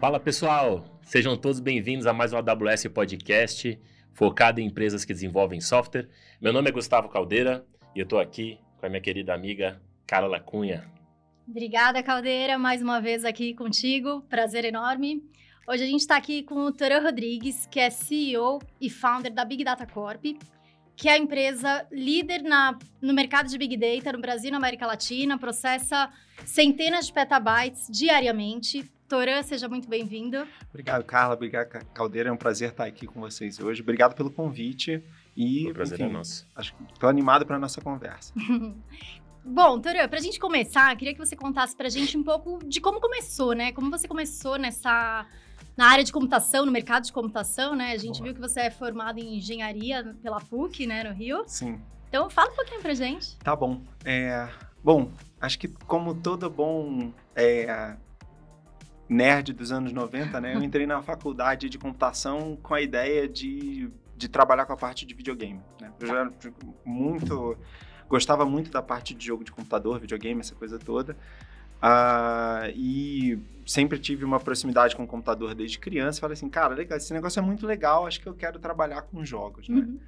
Fala pessoal, sejam todos bem-vindos a mais um AWS Podcast focado em empresas que desenvolvem software. Meu nome é Gustavo Caldeira e eu estou aqui com a minha querida amiga Carla Cunha. Obrigada, Caldeira, mais uma vez aqui contigo. Prazer enorme. Hoje a gente está aqui com o Toran Rodrigues, que é CEO e founder da Big Data Corp, que é a empresa líder na, no mercado de Big Data no Brasil e na América Latina, processa centenas de petabytes diariamente. Toran, seja muito bem-vindo. Obrigado, Carla. Obrigado, Caldeira. É um prazer estar aqui com vocês hoje. Obrigado pelo convite. E, o prazer enfim, é nosso. Acho que estou animado para a nossa conversa. Bom, Toran, para a gente começar, queria que você contasse para a gente um pouco de como começou, né? Como você começou nessa na área de computação, no mercado de computação, né? A gente Boa. viu que você é formado em engenharia pela PUC, né, no Rio. Sim. Então, fala um pouquinho pra gente. Tá bom. É, bom, acho que como todo bom é, nerd dos anos 90, né? Eu entrei na faculdade de computação com a ideia de, de trabalhar com a parte de videogame. Né? Eu já muito gostava muito da parte de jogo de computador, videogame, essa coisa toda. Uh, e sempre tive uma proximidade com o computador desde criança. Falei assim, cara, legal, esse negócio é muito legal, acho que eu quero trabalhar com jogos, né? Uhum.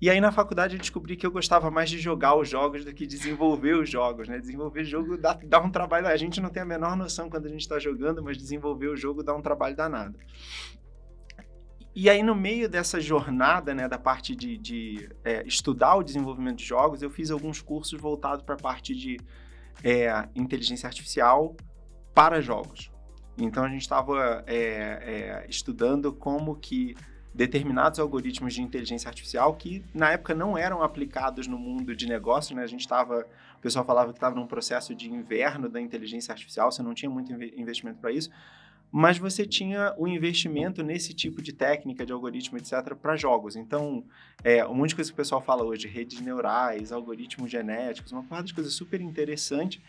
E aí na faculdade eu descobri que eu gostava mais de jogar os jogos do que desenvolver os jogos, né? Desenvolver jogo dá, dá um trabalho, a gente não tem a menor noção quando a gente está jogando, mas desenvolver o jogo dá um trabalho danado. E aí, no meio dessa jornada, né, da parte de, de é, estudar o desenvolvimento de jogos, eu fiz alguns cursos voltados para a parte de é, inteligência artificial para jogos. Então, a gente estava é, é, estudando como que determinados algoritmos de inteligência artificial que na época não eram aplicados no mundo de negócios, né? A gente estava, o pessoal falava que estava num processo de inverno da inteligência artificial, você não tinha muito investimento para isso, mas você tinha o investimento nesse tipo de técnica de algoritmo, etc, para jogos. Então, é, um monte de coisa que o pessoal fala hoje, redes neurais, algoritmos genéticos, uma parte de coisa super interessante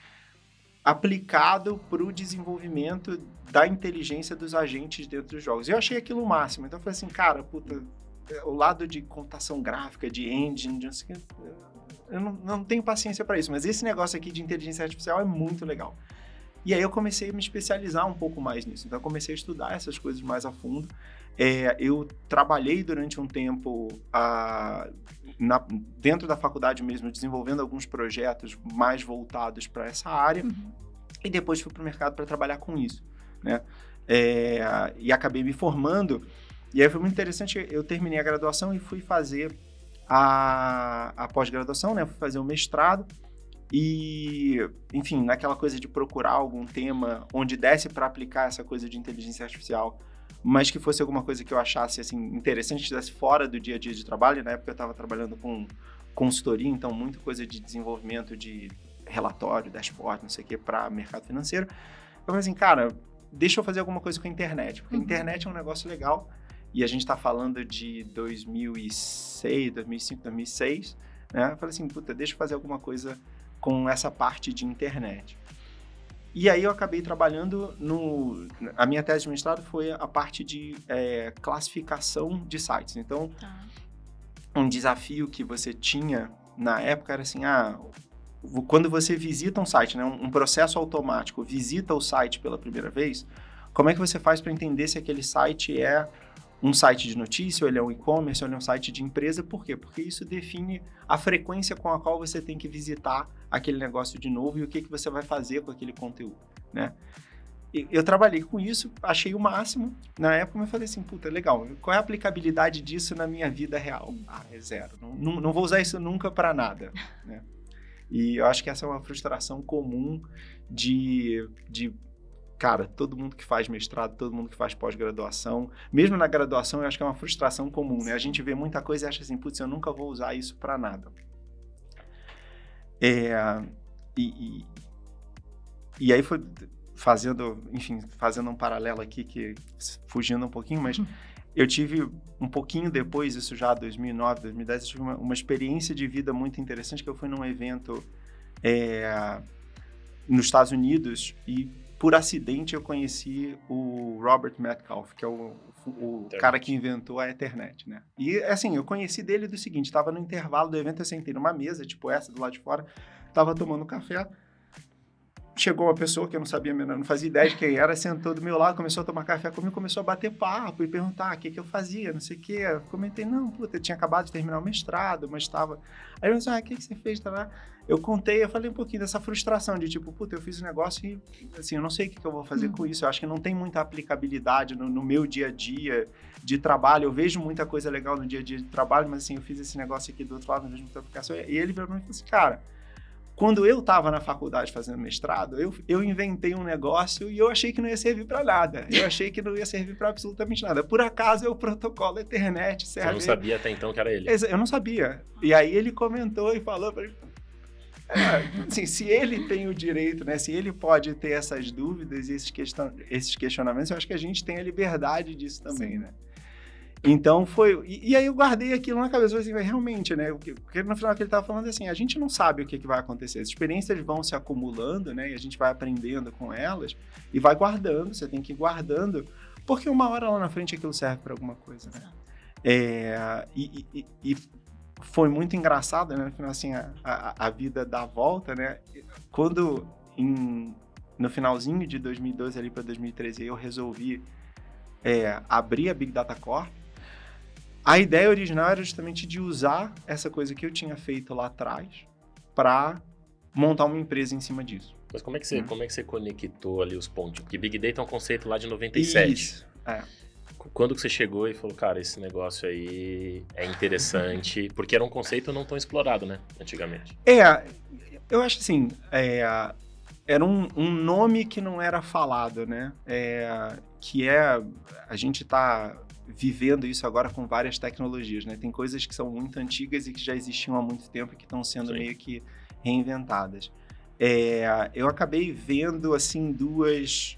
aplicado para o desenvolvimento da inteligência dos agentes dentro dos jogos. Eu achei aquilo o máximo. Então eu falei assim, cara, puta, o lado de computação gráfica, de engine, de eu não, não tenho paciência para isso. Mas esse negócio aqui de inteligência artificial é muito legal. E aí eu comecei a me especializar um pouco mais nisso. Então eu comecei a estudar essas coisas mais a fundo. É, eu trabalhei durante um tempo a, na, dentro da faculdade mesmo, desenvolvendo alguns projetos mais voltados para essa área, uhum. e depois fui para o mercado para trabalhar com isso, né? É, e acabei me formando, e aí foi muito interessante, eu terminei a graduação e fui fazer a, a pós-graduação, né? Fui fazer o mestrado, e, enfim, naquela coisa de procurar algum tema onde desse para aplicar essa coisa de inteligência artificial mas que fosse alguma coisa que eu achasse assim interessante, estivesse fora do dia a dia de trabalho. Na época eu estava trabalhando com consultoria, então muita coisa de desenvolvimento de relatório, dashboard, não sei o que, para mercado financeiro. Eu falei assim, cara, deixa eu fazer alguma coisa com a internet, porque uhum. a internet é um negócio legal e a gente está falando de 2006, 2005, 2006, né? Eu falei assim, puta, deixa eu fazer alguma coisa com essa parte de internet. E aí eu acabei trabalhando no. A minha tese de mestrado foi a parte de é, classificação de sites. Então, tá. um desafio que você tinha na época era assim: ah, quando você visita um site, né, um processo automático visita o site pela primeira vez, como é que você faz para entender se aquele site é um site de notícia, ou ele é um e-commerce, ou ele é um site de empresa. Por quê? Porque isso define a frequência com a qual você tem que visitar aquele negócio de novo e o que, que você vai fazer com aquele conteúdo, né? Eu trabalhei com isso, achei o máximo. Na época, eu falei assim, puta, legal. Qual é a aplicabilidade disso na minha vida real? Ah, é zero. Não, não, não vou usar isso nunca para nada, né? E eu acho que essa é uma frustração comum de, de cara, todo mundo que faz mestrado, todo mundo que faz pós-graduação, mesmo na graduação, eu acho que é uma frustração comum, né? A gente vê muita coisa e acha assim, putz, eu nunca vou usar isso para nada. É, e, e, e, aí foi fazendo, enfim, fazendo um paralelo aqui, que fugindo um pouquinho, mas eu tive um pouquinho depois, isso já 2009, 2010, eu tive uma, uma experiência de vida muito interessante, que eu fui num evento é, nos Estados Unidos e por acidente eu conheci o Robert Metcalf, que é o, o cara que inventou a internet, né? E assim, eu conheci dele do seguinte, estava no intervalo do evento, eu sentei numa mesa, tipo essa do lado de fora, estava tomando café, chegou uma pessoa que eu não sabia, não fazia ideia de quem era, sentou do meu lado, começou a tomar café comigo, começou a bater papo e perguntar o que, que eu fazia, não sei o quê. Eu comentei, não, puta, eu tinha acabado de terminar o mestrado, mas estava... Aí eu disse, ah, o que, que você fez? Tá eu contei, eu falei um pouquinho dessa frustração de tipo, puta, eu fiz um negócio e, assim, eu não sei o que, que eu vou fazer uhum. com isso. Eu acho que não tem muita aplicabilidade no, no, meu dia a dia de trabalho. Eu vejo muita coisa legal no dia a dia de trabalho, mas assim, eu fiz esse negócio aqui do outro lado, não vejo muita aplicação. E ele virou pra mim e falou assim, cara quando eu estava na faculdade fazendo mestrado, eu, eu inventei um negócio e eu achei que não ia servir para nada. Eu achei que não ia servir para absolutamente nada. Por acaso é o protocolo Ethernet serve. Você não sabia até então que era ele? Eu não sabia. E aí ele comentou e falou para mim. É, assim, se ele tem o direito, né? Se ele pode ter essas dúvidas e esses, question esses questionamentos, eu acho que a gente tem a liberdade disso também, Sim. né? Então foi. E, e, aí eu guardei aquilo na cabeça, assim, realmente, né? Porque no final que ele estava falando assim, a gente não sabe o que, que vai acontecer. As experiências vão se acumulando, né? E a gente vai aprendendo com elas e vai guardando, você tem que ir guardando, porque uma hora lá na frente aquilo serve para alguma coisa, né? É, e, e, e, foi muito engraçado, né? No final, assim, a, a, a vida dá volta, né? Quando em, no finalzinho de 2012 ali para 2013 eu resolvi é, abrir a Big Data Corp, a ideia original era justamente de usar essa coisa que eu tinha feito lá atrás para montar uma empresa em cima disso. Mas como é que você, hum. como é que você conectou ali os pontos? Porque Big Data é um conceito lá de 97. Isso, é. Quando que você chegou e falou, cara, esse negócio aí é interessante? Porque era um conceito não tão explorado, né, antigamente. É, eu acho assim, é, era um, um, nome que não era falado, né? É, que é, a gente está vivendo isso agora com várias tecnologias, né? Tem coisas que são muito antigas e que já existiam há muito tempo e que estão sendo Sim. meio que reinventadas. É, eu acabei vendo, assim, duas...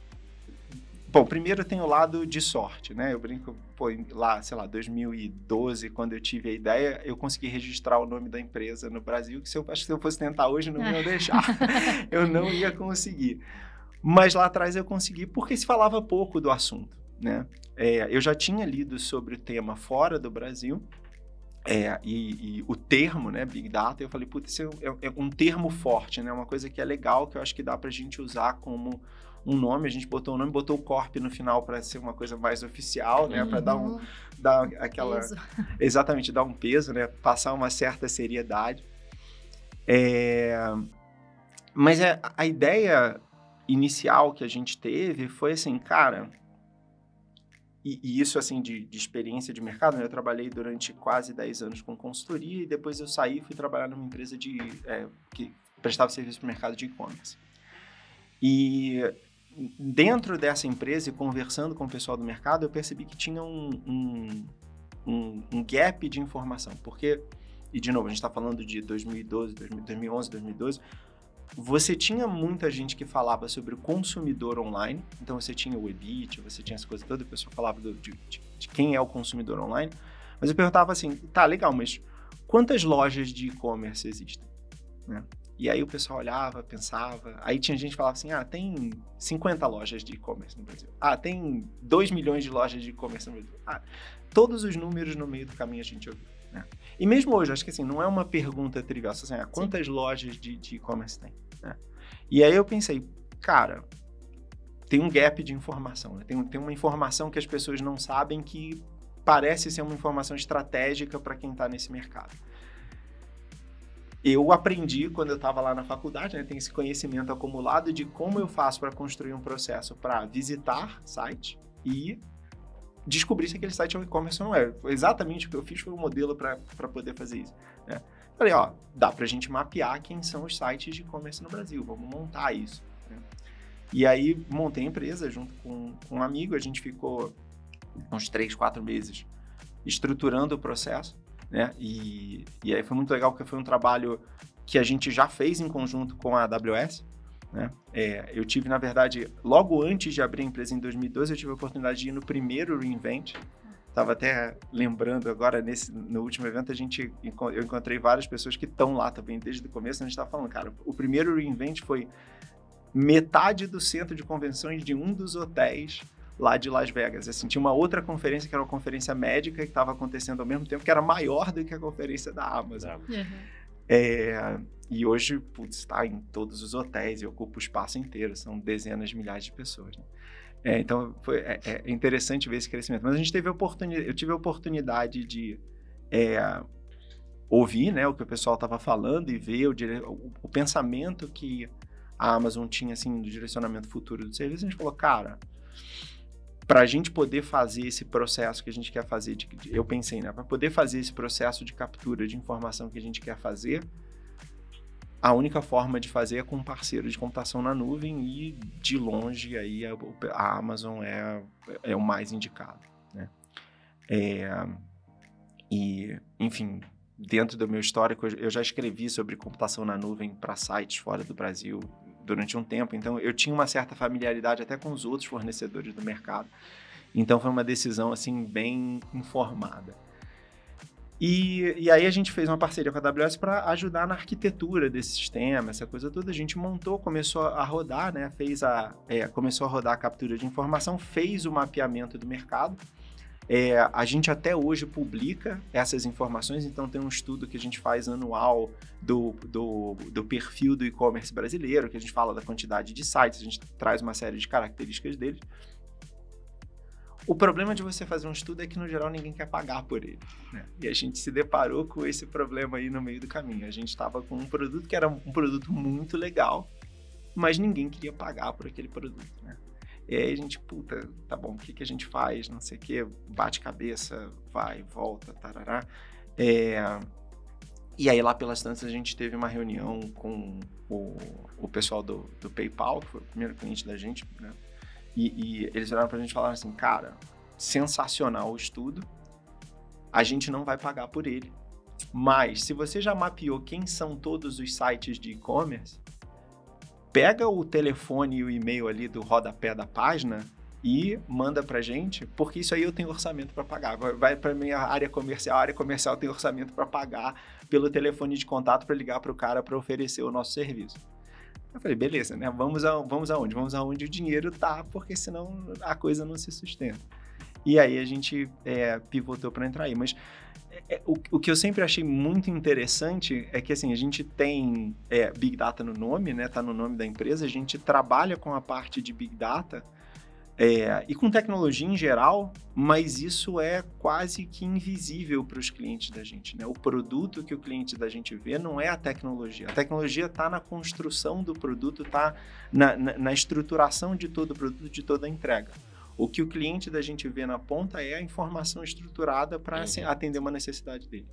Bom, primeiro tem o lado de sorte, né? Eu brinco, pô, lá, sei lá, 2012, quando eu tive a ideia, eu consegui registrar o nome da empresa no Brasil, que se eu, acho que se eu fosse tentar hoje, não ia deixar. eu não ia conseguir. Mas lá atrás eu consegui porque se falava pouco do assunto, né? É, eu já tinha lido sobre o tema fora do Brasil, é, e, e, o termo, né, Big Data, eu falei, putz, isso é, é, um termo forte, né, uma coisa que é legal, que eu acho que dá pra gente usar como um nome, a gente botou o nome, botou o Corp no final para ser uma coisa mais oficial, né, uhum. para dar um uhum. dar aquela peso. exatamente, dar um peso, né, passar uma certa seriedade. É, mas é, a ideia inicial que a gente teve foi assim, cara, e, e, isso, assim, de, de, experiência de mercado, né? Eu trabalhei durante quase 10 anos com consultoria e depois eu saí e fui trabalhar numa empresa de, é, que prestava serviço para o mercado de e-commerce. E dentro dessa empresa e conversando com o pessoal do mercado, eu percebi que tinha um, um, um, um gap de informação. Porque, e de novo, a gente está falando de 2012, 2011, 2012, você tinha muita gente que falava sobre o consumidor online, então você tinha o EBIT, você tinha as coisas todas, a pessoa falava do, de, de, de, quem é o consumidor online, mas eu perguntava assim, tá, legal, mas quantas lojas de e-commerce existem? Né? E aí o pessoal olhava, pensava, aí tinha gente que falava assim, ah, tem 50 lojas de e-commerce no Brasil. Ah, tem 2 milhões de lojas de e-commerce no Brasil. Ah, todos os números no meio do caminho a gente ouviu. Né? E mesmo hoje, acho que assim, não é uma pergunta trivial, assim, ah, quantas Sim. lojas de e-commerce tem? Né? E aí eu pensei, cara, tem um gap de informação, né? tem, tem uma informação que as pessoas não sabem que parece ser uma informação estratégica para quem está nesse mercado. Eu aprendi quando eu estava lá na faculdade, né, tem esse conhecimento acumulado de como eu faço para construir um processo para visitar site e descobrir se aquele site é um e-commerce ou não é. Exatamente o que eu fiz foi um modelo para poder fazer isso. Né? Falei, ó, dá para a gente mapear quem são os sites de e-commerce no Brasil, vamos montar isso. Né? E aí montei a empresa junto com, com um amigo, a gente ficou uns três, quatro meses estruturando o processo, né? E, e aí foi muito legal porque foi um trabalho que a gente já fez em conjunto com a AWS, né? É, eu tive, na verdade, logo antes de abrir a empresa em 2012, eu tive a oportunidade de ir no primeiro reInvent. Estava até lembrando agora, nesse, no último evento, a gente, eu encontrei várias pessoas que estão lá também desde o começo. A gente estava falando, cara, o primeiro reInvent foi metade do centro de convenções de um dos hotéis lá de Las Vegas. Assim, tinha uma outra conferência que era uma conferência médica que estava acontecendo ao mesmo tempo, que era maior do que a conferência da Amazon. Uhum. É, e hoje, está em todos os hotéis e ocupa o espaço inteiro, são dezenas de milhares de pessoas. Né? É, então, foi, é, é, interessante ver esse crescimento. Mas a gente teve a oportunidade, eu tive a oportunidade de é, ouvir né, o que o pessoal estava falando e ver o, o, o, pensamento que a Amazon tinha assim, do direcionamento futuro do serviço. A gente falou, cara, para a gente poder fazer esse processo que a gente quer fazer, de, eu pensei, né, para poder fazer esse processo de captura de informação que a gente quer fazer, a única forma de fazer é com um parceiro de computação na nuvem e de longe aí a, a Amazon é, é o mais indicado, né? É, e, enfim, dentro do meu histórico, eu já escrevi sobre computação na nuvem para sites fora do Brasil durante um tempo, então eu tinha uma certa familiaridade até com os outros fornecedores do mercado. Então foi uma decisão assim bem informada. E, e aí a gente fez uma parceria com a AWS para ajudar na arquitetura desse sistema, essa coisa toda. A gente montou, começou a rodar, né? Fez a, é, começou a rodar a captura de informação, fez o mapeamento do mercado é, a gente até hoje publica essas informações, então tem um estudo que a gente faz anual do, do, do perfil do e-commerce brasileiro, que a gente fala da quantidade de sites, a gente traz uma série de características deles. O problema de você fazer um estudo é que, no geral, ninguém quer pagar por ele. Né? E a gente se deparou com esse problema aí no meio do caminho. A gente estava com um produto que era um produto muito legal, mas ninguém queria pagar por aquele produto. Né? E aí a gente, puta, tá bom, o que, que a gente faz? Não sei o que, bate cabeça, vai, volta, tarará. É... E aí lá pelas tantas a gente teve uma reunião com o, o pessoal do, do PayPal, que foi o primeiro cliente da gente, né? E, e eles viraram pra gente e falaram assim, cara, sensacional o estudo, a gente não vai pagar por ele. Mas se você já mapeou quem são todos os sites de e-commerce, pega o telefone e o e-mail ali do rodapé da página e manda pra gente, porque isso aí eu tenho orçamento para pagar. Vai para minha área comercial, a área comercial tem orçamento para pagar pelo telefone de contato para ligar para o cara para oferecer o nosso serviço. Eu falei, beleza, né? Vamos, a, vamos aonde? Vamos aonde o dinheiro tá, porque senão a coisa não se sustenta. E aí a gente é, pivotou para entrar aí. Mas é, o, o, que eu sempre achei muito interessante é que assim a gente tem é, Big Data no nome, né? Tá no nome da empresa. A gente trabalha com a parte de Big Data é, e com tecnologia em geral, mas isso é quase que invisível para os clientes da gente, né? O produto que o cliente da gente vê não é a tecnologia. A tecnologia está na construção do produto, está na, na, na estruturação de todo o produto, de toda a entrega. O que o cliente da gente vê na ponta é a informação estruturada para assim, uhum. atender uma necessidade dele.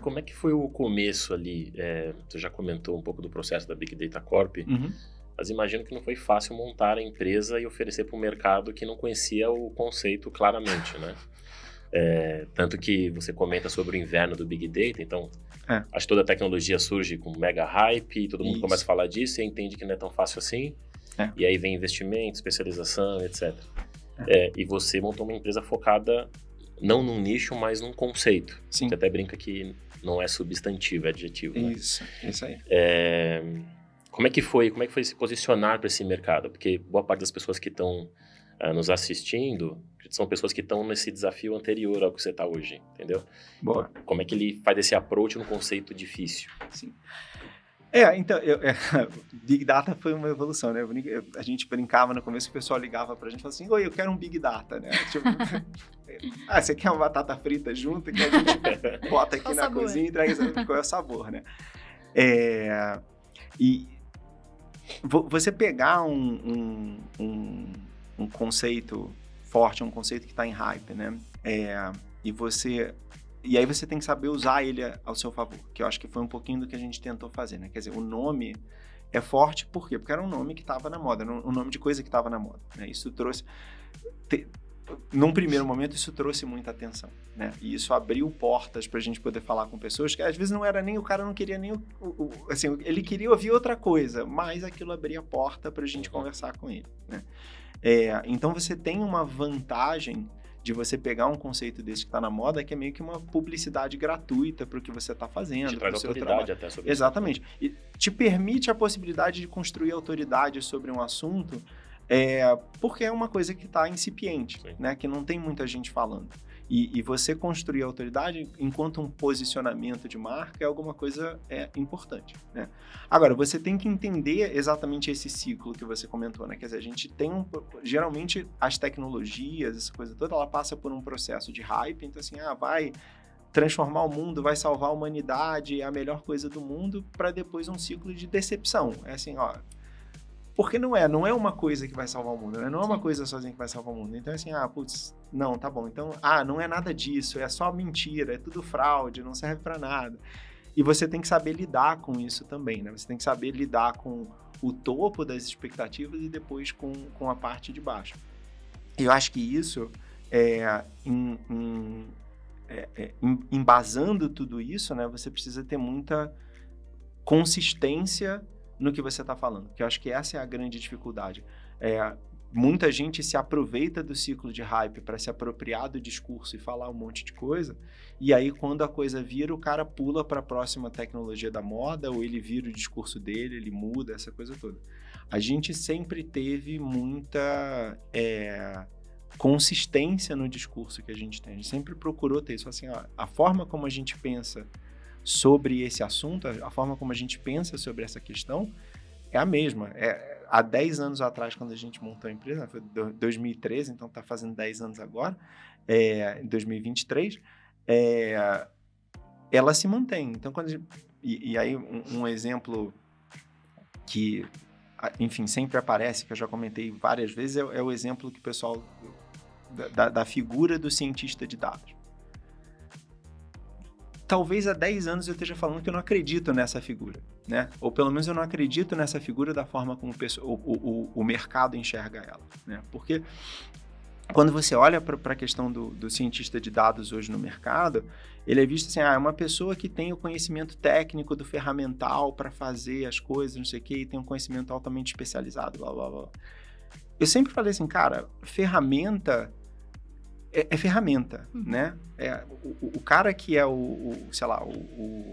Como é que foi o começo ali? É, você já comentou um pouco do processo da Big Data Corp, uhum. mas imagino que não foi fácil montar a empresa e oferecer para um mercado que não conhecia o conceito claramente, né? É, tanto que você comenta sobre o inverno do Big Data, então é. acho que toda a tecnologia surge com mega hype, todo mundo Isso. começa a falar disso e entende que não é tão fácil assim. É. E aí vem investimento, especialização, etc. É, e você montou uma empresa focada não num nicho, mas num conceito. Sim. Você até brinca que não é substantivo, é adjetivo. Né? Isso, isso aí. É, como é que foi? Como é que foi se posicionar para esse mercado? Porque boa parte das pessoas que estão uh, nos assistindo são pessoas que estão nesse desafio anterior ao que você está hoje, entendeu? Boa. Então, como é que ele faz esse approach no conceito difícil? Sim. É, então, eu, é, Big Data foi uma evolução, né? a gente brincava no começo, o pessoal ligava pra gente e falava assim, oi, eu quero um Big Data, né? Tipo, ah, você quer uma batata frita junto que a gente bota aqui na sabor? cozinha e traz qual é o sabor, né? É, e você pegar um, um, um, um conceito forte, um conceito que está em hype, né? É, e você e aí você tem que saber usar ele ao seu favor, que eu acho que foi um pouquinho do que a gente tentou fazer, né? Quer dizer, o nome é forte por quê? Porque era um nome que estava na moda, um nome de coisa que estava na moda, né? Isso trouxe... Te, num primeiro momento, isso trouxe muita atenção, né? E isso abriu portas para a gente poder falar com pessoas que às vezes não era nem o cara não queria nem o, o assim ele queria ouvir outra coisa, mas aquilo abria porta para a gente conversar com ele, né? É, então você tem uma vantagem de você pegar um conceito desse que está na moda, que é meio que uma publicidade gratuita para o que você está fazendo. Te traz autoridade até sobre Exatamente. Isso. E te permite a possibilidade de construir autoridade sobre um assunto, é, porque é uma coisa que está incipiente, né? Que não tem muita gente falando. E, e, você construir autoridade enquanto um posicionamento de marca é alguma coisa é, importante, né? Agora, você tem que entender exatamente esse ciclo que você comentou, né? Quer dizer, a gente tem um... Geralmente, as tecnologias, essa coisa toda, ela passa por um processo de hype. Então, assim, ah, vai transformar o mundo, vai salvar a humanidade, é a melhor coisa do mundo, para depois um ciclo de decepção. É assim, ó, porque não é, não é uma coisa que vai salvar o mundo, né? Não é uma coisa sozinha que vai salvar o mundo. Então, assim, ah, putz, não, tá bom. Então, ah, não é nada disso, é só mentira, é tudo fraude, não serve para nada. E você tem que saber lidar com isso também, né? Você tem que saber lidar com o topo das expectativas e depois com, com a parte de baixo. Eu acho que isso, é, em, em, é, é, embasando tudo isso, né? Você precisa ter muita consistência no que você está falando, que eu acho que essa é a grande dificuldade. É, muita gente se aproveita do ciclo de hype para se apropriar do discurso e falar um monte de coisa, e aí quando a coisa vira, o cara pula para a próxima tecnologia da moda, ou ele vira o discurso dele, ele muda, essa coisa toda. A gente sempre teve muita é, consistência no discurso que a gente tem, a gente sempre procurou ter isso, assim, ó, a forma como a gente pensa sobre esse assunto, a forma como a gente pensa sobre essa questão é a mesma. É, há 10 anos atrás, quando a gente montou a empresa, foi 2013, então está fazendo 10 anos agora, é, em 2023, é, ela se mantém. Então, quando gente, e, e, aí um, um exemplo que, enfim, sempre aparece, que eu já comentei várias vezes, é, é o exemplo que o pessoal da, da figura do cientista de dados talvez há 10 anos eu esteja falando que eu não acredito nessa figura, né? Ou pelo menos eu não acredito nessa figura da forma como o, o, o mercado enxerga ela, né? Porque quando você olha para a questão do, do, cientista de dados hoje no mercado, ele é visto assim, ah, é uma pessoa que tem o conhecimento técnico do ferramental para fazer as coisas, não sei o quê, e tem um conhecimento altamente especializado, blá, blá, blá. Eu sempre falei assim, cara, ferramenta é, é ferramenta, uhum. né? É, o, o, cara que é o, o sei lá, o, o,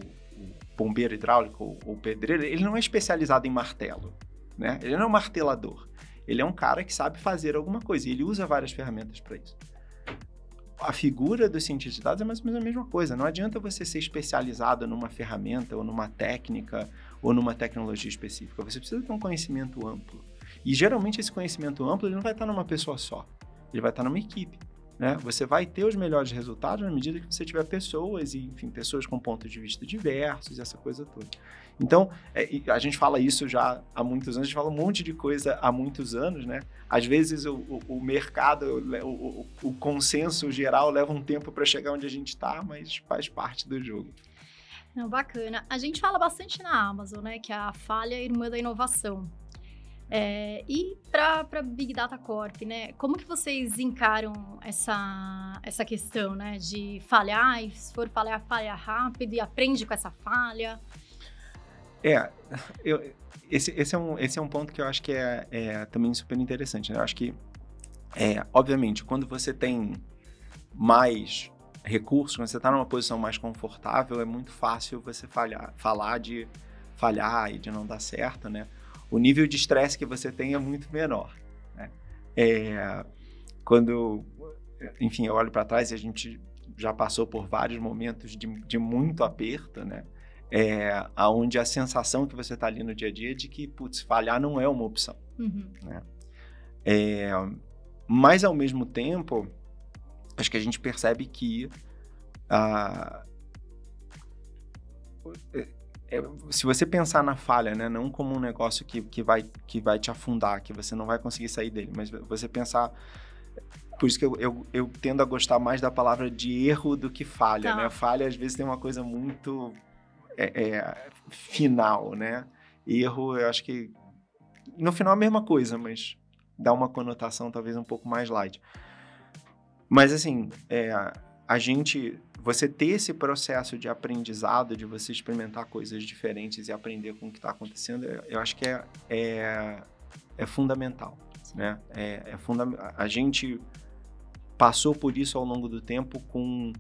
bombeiro hidráulico ou o pedreiro, ele não é especializado em martelo, né? Ele não é um martelador. Ele é um cara que sabe fazer alguma coisa e ele usa várias ferramentas para isso. A figura do cientista de dados é mais ou menos a mesma coisa. Não adianta você ser especializado numa ferramenta ou numa técnica ou numa tecnologia específica. Você precisa ter um conhecimento amplo. E geralmente esse conhecimento amplo ele não vai estar numa pessoa só. Ele vai estar numa equipe. Né? Você vai ter os melhores resultados na medida que você tiver pessoas, e, enfim, pessoas com pontos de vista diversos, essa coisa toda. Então, é, a gente fala isso já há muitos anos, a gente fala um monte de coisa há muitos anos, né? Às vezes o, o, o mercado, o, o, consenso geral leva um tempo para chegar onde a gente está, mas faz parte do jogo. Não, bacana. A gente fala bastante na Amazon, né? Que é a falha irmã da inovação. É, e para Big Data Corp, né? Como que vocês encaram essa, essa questão, né? De falhar, e se for falhar, falha rápido e aprende com essa falha? É, eu, esse, esse, é um, esse é um ponto que eu acho que é, é também super interessante. Né? Eu acho que, é, obviamente, quando você tem mais recursos, quando você está numa posição mais confortável, é muito fácil você falhar, falar de falhar e de não dar certo, né? O nível de estresse que você tem é muito menor. Né? É, quando, enfim, eu olho para trás e a gente já passou por vários momentos de, de muito aperto, né? É, aonde a sensação que você está ali no dia a dia é de que, putz, falhar não é uma opção. Uhum. Né? É, mas, ao mesmo tempo, acho que a gente percebe que a, é, se você pensar na falha, né, não como um negócio que, que, vai, que vai te afundar, que você não vai conseguir sair dele, mas você pensar. Por isso que eu, eu, eu tendo a gostar mais da palavra de erro do que falha, tá. né? Falha às vezes tem uma coisa muito é, é, final, né? Erro, eu acho que no final é a mesma coisa, mas dá uma conotação talvez um pouco mais light. Mas assim, é, a gente você ter esse processo de aprendizado, de você experimentar coisas diferentes e aprender com o que está acontecendo, eu acho que é, é, é fundamental. Né? É, é funda a gente passou por isso ao longo do tempo com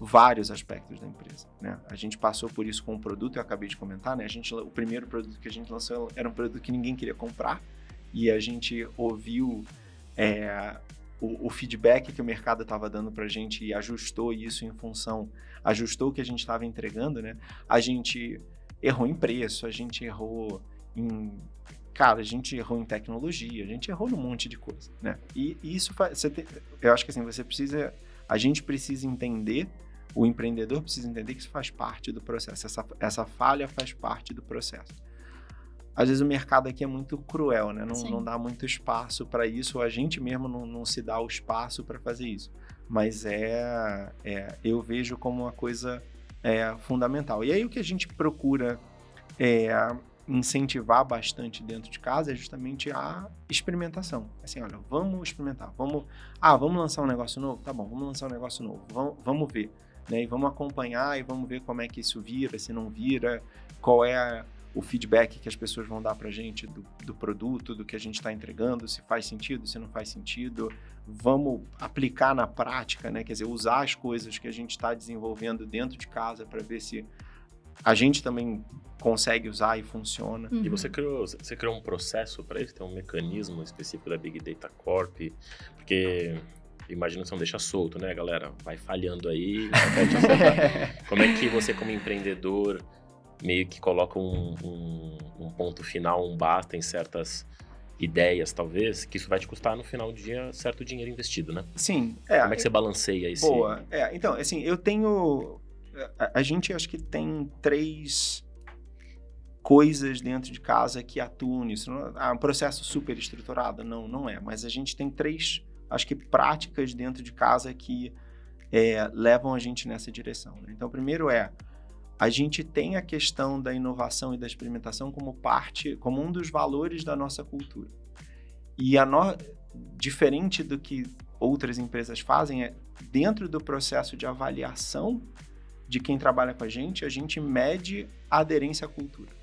vários aspectos da empresa. Né? A gente passou por isso com o produto, eu acabei de comentar, né? a gente, o primeiro produto que a gente lançou era um produto que ninguém queria comprar e a gente ouviu é, o, o feedback que o mercado estava dando para a gente e ajustou isso em função, ajustou o que a gente estava entregando, né? A gente errou em preço, a gente errou em cara, a gente errou em tecnologia, a gente errou num monte de coisa, né? E, e isso você tem, eu acho que assim, você precisa, a gente precisa entender, o empreendedor precisa entender que isso faz parte do processo, essa, essa falha faz parte do processo. Às vezes o mercado aqui é muito cruel, né? Não, não dá muito espaço para isso, ou a gente mesmo não, não se dá o espaço para fazer isso. Mas é, é, eu vejo como uma coisa é, fundamental. E aí o que a gente procura é, incentivar bastante dentro de casa é justamente a experimentação. Assim, olha, vamos experimentar, vamos, ah, vamos lançar um negócio novo, tá bom, vamos lançar um negócio novo, vamos, vamos ver, né? E vamos acompanhar e vamos ver como é que isso vira, se não vira, qual é a, o feedback que as pessoas vão dar para gente do, do produto, do que a gente está entregando, se faz sentido, se não faz sentido, vamos aplicar na prática, né? Quer dizer, usar as coisas que a gente está desenvolvendo dentro de casa para ver se a gente também consegue usar e funciona. Uhum. E você criou, você criou um processo para isso? Tem um mecanismo específico da Big Data Corp? Porque imagina que não deixa solto, né, galera? Vai falhando aí. como é que você, como empreendedor, meio que coloca um, um, um, ponto final, um basta em certas ideias, talvez, que isso vai te custar no final do dia certo dinheiro investido, né? Sim. É, como é que você balanceia isso? Boa. É, então, assim, eu tenho a, a gente acho que tem três coisas dentro de casa que atuam nisso. É um processo super estruturado? Não, não é. Mas a gente tem três, acho que, práticas dentro de casa que é, levam a gente nessa direção. Né? Então, primeiro é a gente tem a questão da inovação e da experimentação como parte, como um dos valores da nossa cultura. E a no... diferente do que outras empresas fazem é dentro do processo de avaliação de quem trabalha com a gente, a gente mede a aderência à cultura.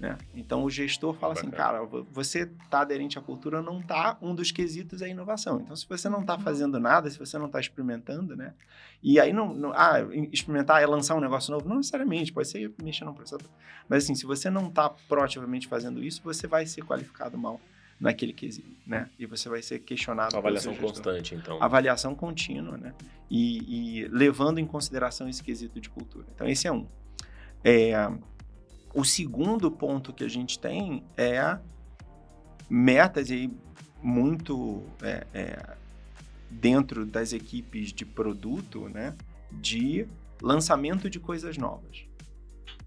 Né? Então o gestor fala assim, cara, você está aderente à cultura, não está um dos quesitos é inovação. Então se você não está uhum. fazendo nada, se você não está experimentando, né? E aí não, não, ah, experimentar é lançar um negócio novo, não necessariamente, pode ser mexer no processo. Mas assim, se você não está proativamente fazendo isso, você vai ser qualificado mal naquele quesito, né? E você vai ser questionado. Avaliação constante, então. Avaliação contínua, né? E, e, levando em consideração esse quesito de cultura. Então, esse é um. É, o segundo ponto que a gente tem é metas aí muito é, é, dentro das equipes de produto, né? De lançamento de coisas novas.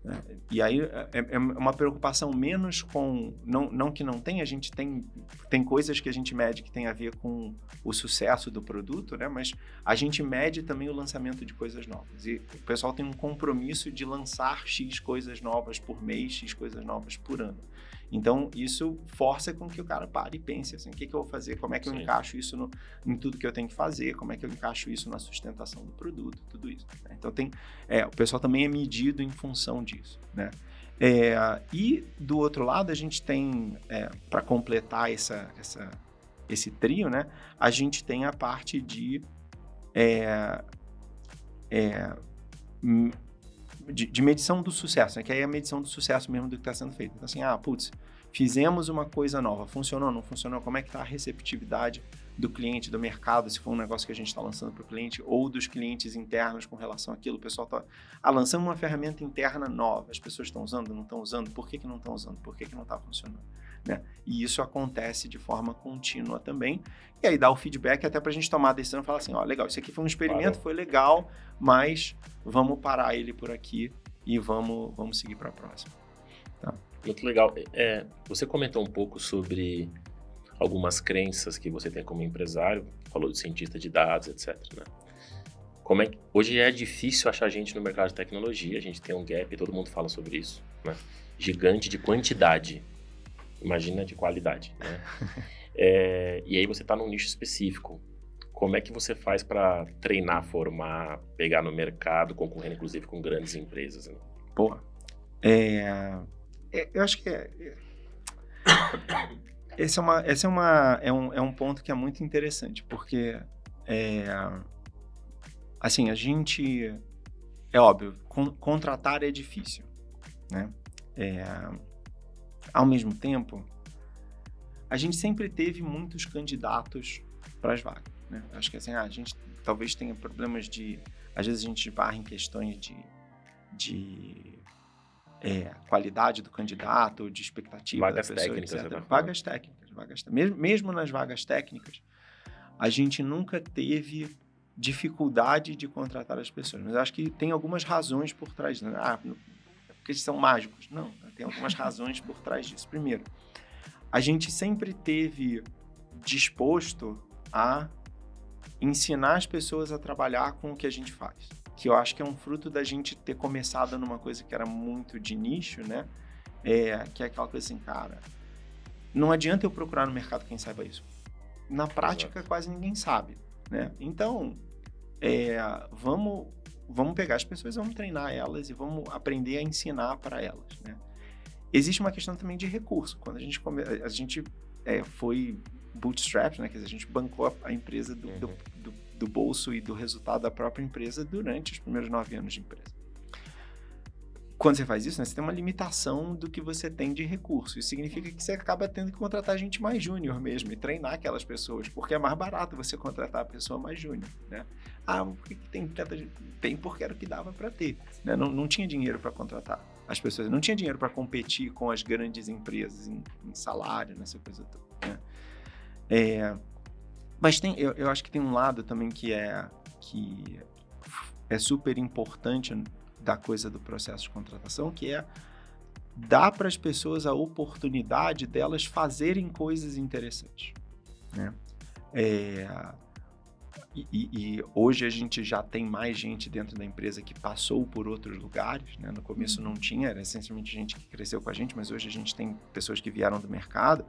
Né? E aí é, é, é, uma preocupação menos com. Não, não que não tem, a gente tem, tem coisas que a gente mede que tem a ver com o sucesso do produto, né? mas a gente mede também o lançamento de coisas novas. E o pessoal tem um compromisso de lançar X coisas novas por mês, X coisas novas por ano. Então, isso força com que o cara pare e pense assim, o que, que eu vou fazer, como é que eu Sim. encaixo isso no, em tudo que eu tenho que fazer, como é que eu encaixo isso na sustentação do produto, tudo isso. Né? Então, tem, é, o pessoal também é medido em função disso, né? É, e do outro lado, a gente tem, é, para completar essa, essa, esse trio, né? A gente tem a parte de, é, é de, de, medição do sucesso, né? Que aí é a medição do sucesso mesmo do que está sendo feito. Então, assim, ah, putz, fizemos uma coisa nova, funcionou, não funcionou, como é que está a receptividade do cliente, do mercado, se for um negócio que a gente está lançando para o cliente, ou dos clientes internos com relação àquilo. O pessoal está, ah, lançamos uma ferramenta interna nova, as pessoas estão usando, não estão usando, por que, que não estão usando, por que, que não está funcionando? Né? E isso acontece de forma contínua também. E aí dá o feedback até para a gente tomar a decisão e falar assim, ó, legal, isso aqui foi um experimento, Parou. foi legal, mas vamos parar ele por aqui e vamos, vamos seguir para a próxima. Muito legal. É, você comentou um pouco sobre algumas crenças que você tem como empresário, falou de cientista de dados, etc. Né? Como é que, hoje é difícil achar gente no mercado de tecnologia, a gente tem um gap, todo mundo fala sobre isso, né? gigante de quantidade imagina de qualidade, né? é, e aí você está num nicho específico. Como é que você faz para treinar, formar, pegar no mercado, concorrendo inclusive com grandes empresas? Né? Pô, é, é, eu acho que é, é, esse, é, uma, esse é, uma, é, um, é um ponto que é muito interessante, porque é, assim, a gente, é óbvio, con, contratar é difícil, né? É, ao mesmo tempo, a gente sempre teve muitos candidatos para as vagas. Né? Acho que assim, ah, a gente talvez tenha problemas de. Às vezes a gente barra em questões de, de é, qualidade do candidato, de expectativa vagas da pessoa, técnicas, etc. Vagas técnicas, vagas mesmo, mesmo nas vagas técnicas, a gente nunca teve dificuldade de contratar as pessoas. Mas acho que tem algumas razões por trás. Né? Ah, porque eles são mágicos. Não, tem algumas razões por trás disso. Primeiro, a gente sempre teve disposto a ensinar as pessoas a trabalhar com o que a gente faz que eu acho que é um fruto da gente ter começado numa coisa que era muito de nicho, né? É, que é aquela coisa assim, cara, não adianta eu procurar no mercado quem saiba isso. Na prática, Exato. quase ninguém sabe, né? Então, é, vamos, vamos pegar as pessoas, vamos treinar elas e vamos aprender a ensinar para elas, né? Existe uma questão também de recurso. Quando a gente, come, a gente é, foi bootstrap, né? Quer dizer, a gente bancou a, empresa do, uhum. do, do do bolso e do resultado da própria empresa durante os primeiros nove anos de empresa. Quando você faz isso, né, você tem uma limitação do que você tem de recurso. Isso significa que você acaba tendo que contratar gente mais júnior mesmo e treinar aquelas pessoas, porque é mais barato você contratar a pessoa mais júnior, né? Ah, por que tem tanta Tem porque era o que dava para ter, né? Não, não tinha dinheiro para contratar as pessoas, não tinha dinheiro para competir com as grandes empresas em, em salário, nessa coisa toda, né? É, mas tem, eu, eu acho que tem um lado também que é que é super importante da coisa do processo de contratação, que é dar para as pessoas a oportunidade delas fazerem coisas interessantes, né? É, e, e, hoje a gente já tem mais gente dentro da empresa que passou por outros lugares, né? No começo não tinha, era essencialmente gente que cresceu com a gente, mas hoje a gente tem pessoas que vieram do mercado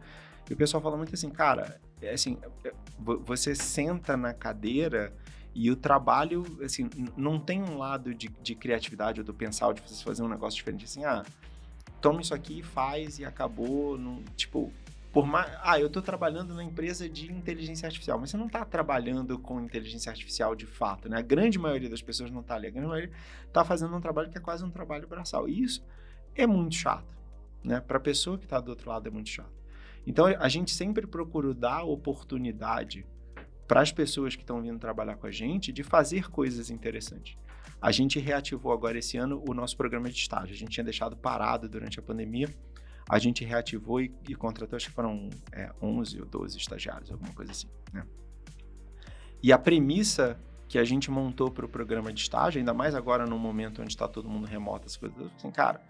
e o pessoal fala muito assim, cara, é assim, é, você senta na cadeira e o trabalho, assim, não tem um lado de, de criatividade ou do pensar, ou de você fazer um negócio diferente, assim, ah, toma isso aqui, faz e acabou, não, tipo, por mais, ah, eu estou trabalhando na empresa de inteligência artificial, mas você não está trabalhando com inteligência artificial de fato, né? A grande maioria das pessoas não está ali, a grande maioria está fazendo um trabalho que é quase um trabalho braçal, e isso é muito chato, né? Para a pessoa que está do outro lado é muito chato. Então a gente sempre procura dar oportunidade para as pessoas que estão vindo trabalhar com a gente de fazer coisas interessantes. A gente reativou agora esse ano o nosso programa de estágio. A gente tinha deixado parado durante a pandemia. A gente reativou e, e contratou, acho que foram é, 11 ou 12 estagiários, alguma coisa assim. Né? E a premissa que a gente montou para o programa de estágio, ainda mais agora no momento onde está todo mundo remoto, as coisas, assim, cara,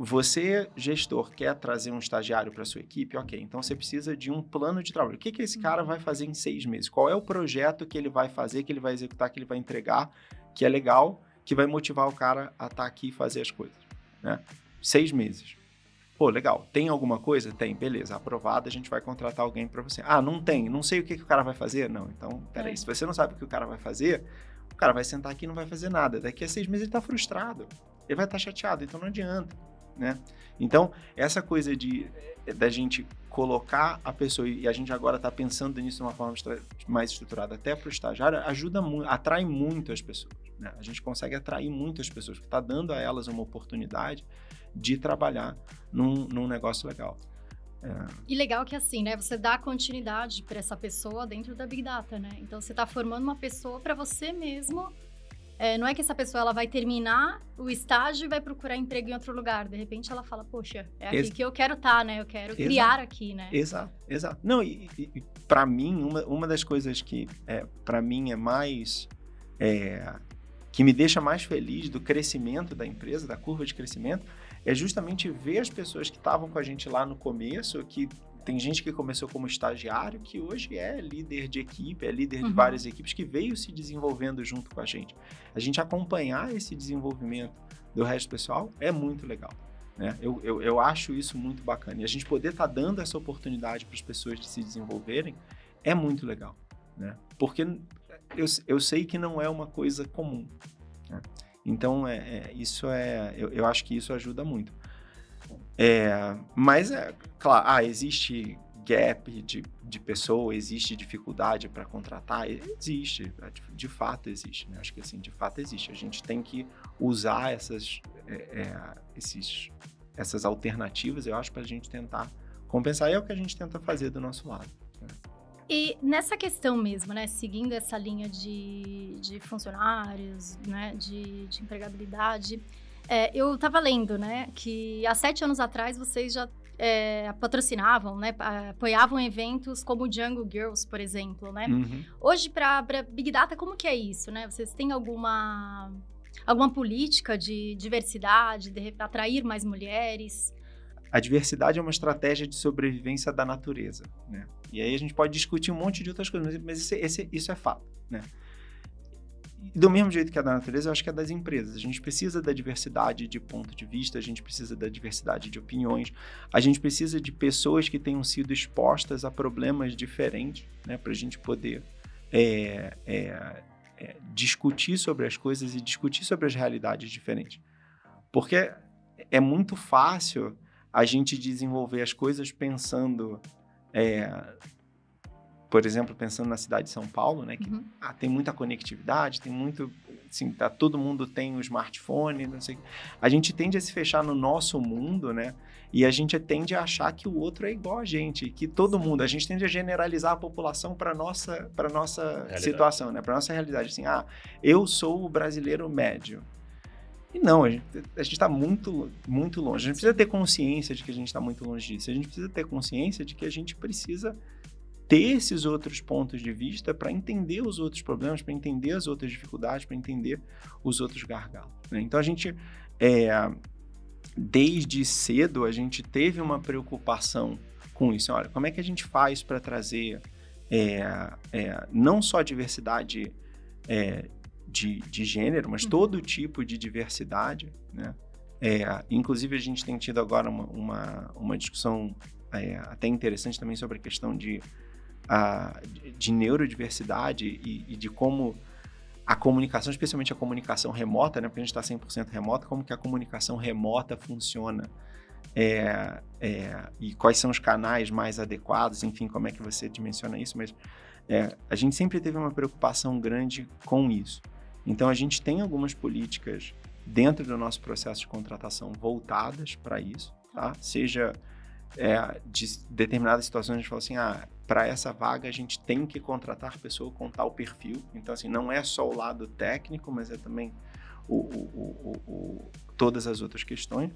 você, gestor, quer trazer um estagiário para sua equipe? Ok, então você precisa de um plano de trabalho. O que, que esse cara vai fazer em seis meses? Qual é o projeto que ele vai fazer, que ele vai executar, que ele vai entregar, que é legal, que vai motivar o cara a estar tá aqui e fazer as coisas? Né? Seis meses. Pô, legal. Tem alguma coisa? Tem. Beleza. Aprovado, a gente vai contratar alguém para você. Ah, não tem. Não sei o que, que o cara vai fazer? Não. Então, peraí. É. Se você não sabe o que o cara vai fazer, o cara vai sentar aqui e não vai fazer nada. Daqui a seis meses ele está frustrado. Ele vai estar tá chateado. Então, não adianta né? Então, essa coisa de eh, da gente colocar a pessoa, e a gente agora está pensando nisso de uma forma mais estruturada até para o estagiário, ajuda muito, atrai muito as pessoas. Né? A gente consegue atrair muito as pessoas, porque está dando a elas uma oportunidade de trabalhar num, num negócio legal. É. E legal que assim, né? Você dá continuidade para essa pessoa dentro da Big Data, né? Então você está formando uma pessoa para você mesmo é, não é que essa pessoa ela vai terminar o estágio e vai procurar emprego em outro lugar. De repente ela fala, poxa, é aqui Ex que eu quero estar, tá, né? Eu quero exato. criar aqui, né? Exato, exato. Não, e, e para mim, uma, uma das coisas que é, para mim é mais. É, que me deixa mais feliz do crescimento da empresa, da curva de crescimento, é justamente ver as pessoas que estavam com a gente lá no começo, que tem gente que começou como estagiário, que hoje é líder de equipe, é líder uhum. de várias equipes, que veio se desenvolvendo junto com a gente. A gente acompanhar esse desenvolvimento do resto do pessoal é muito legal. Né? Eu, eu, eu acho isso muito bacana. E a gente poder estar tá dando essa oportunidade para as pessoas de se desenvolverem é muito legal. Né? Porque eu, eu sei que não é uma coisa comum. Né? Então, é, é, isso é, eu, eu acho que isso ajuda muito. É, mas, é claro, ah, existe gap de, de pessoa, existe dificuldade para contratar? Existe, é, de, fato existe, né? Acho que assim, de fato existe. A gente tem que usar essas, é, é, esses, essas alternativas, eu acho, para a gente tentar compensar. E é o que a gente tenta fazer do nosso lado. Né? E nessa questão mesmo, né, seguindo essa linha de, de funcionários, né, de, de empregabilidade, é, eu estava lendo, né, que há sete anos atrás vocês já é, patrocinavam, né, apoiavam eventos como o Django Girls, por exemplo, né? Uhum. Hoje, para Big Data, como que é isso, né? Vocês têm alguma, alguma política de diversidade, de atrair mais mulheres? A diversidade é uma estratégia de sobrevivência da natureza, né? E aí a gente pode discutir um monte de outras coisas, mas esse, esse, isso é fato, né? E do mesmo jeito que é da natureza, eu acho que é das empresas. A gente precisa da diversidade de ponto de vista, a gente precisa da diversidade de opiniões, a gente precisa de pessoas que tenham sido expostas a problemas diferentes, né, para a gente poder é, é, é, discutir sobre as coisas e discutir sobre as realidades diferentes. Porque é muito fácil a gente desenvolver as coisas pensando é, por exemplo, pensando na cidade de São Paulo, né, que uhum. ah, tem muita conectividade, tem muito, assim, tá, todo mundo tem um smartphone, não sei. A gente tende a se fechar no nosso mundo, né? E a gente tende a achar que o outro é igual a gente, que todo mundo, a gente tende a generalizar a população para nossa, para nossa realidade. situação, né? Para nossa realidade, assim, ah, eu sou o brasileiro médio. E não, a gente está muito, muito longe. A gente precisa ter consciência de que a gente está muito longe disso. A gente precisa ter consciência de que a gente precisa ter esses outros pontos de vista para entender os outros problemas, para entender as outras dificuldades, para entender os outros gargalos. Né? Então a gente, é, desde cedo, a gente teve uma preocupação com isso. Olha, como é que a gente faz para trazer é, é, não só diversidade é, de, de, gênero, mas uhum. todo tipo de diversidade, né? É, inclusive, a gente tem tido agora uma, uma, uma discussão é, até interessante também sobre a questão de a, de neurodiversidade e, e, de como a comunicação, especialmente a comunicação remota, né, porque a gente está 100% remota, como que a comunicação remota funciona é, é, e quais são os canais mais adequados, enfim, como é que você dimensiona isso, mas é, a gente sempre teve uma preocupação grande com isso. Então, a gente tem algumas políticas dentro do nosso processo de contratação voltadas para isso, tá? Seja é, de determinadas situações a gente fala assim, ah, para essa vaga a gente tem que contratar pessoa com tal perfil. Então, assim, não é só o lado técnico, mas é também o, o, o, todas as outras questões.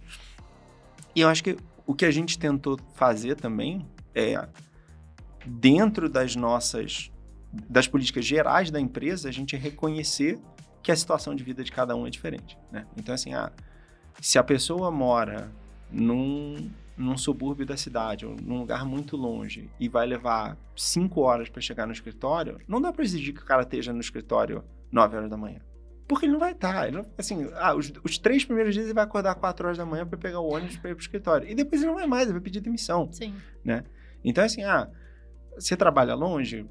E eu acho que o que a gente tentou fazer também é, dentro das nossas, das políticas gerais da empresa, a gente reconhecer que a situação de vida de cada um é diferente, né? Então, assim, ah, se a pessoa mora num num subúrbio da cidade, ou num lugar muito longe, e vai levar cinco horas para chegar no escritório, não dá para exigir que o cara esteja no escritório 9 horas da manhã. Porque ele não vai estar. Tá, ele não, assim, ah, os, os, três primeiros dias ele vai acordar 4 horas da manhã para pegar o ônibus para ir para o escritório. E depois ele não vai mais, ele vai pedir demissão. Sim. Né? Então, assim, ah, você trabalha longe,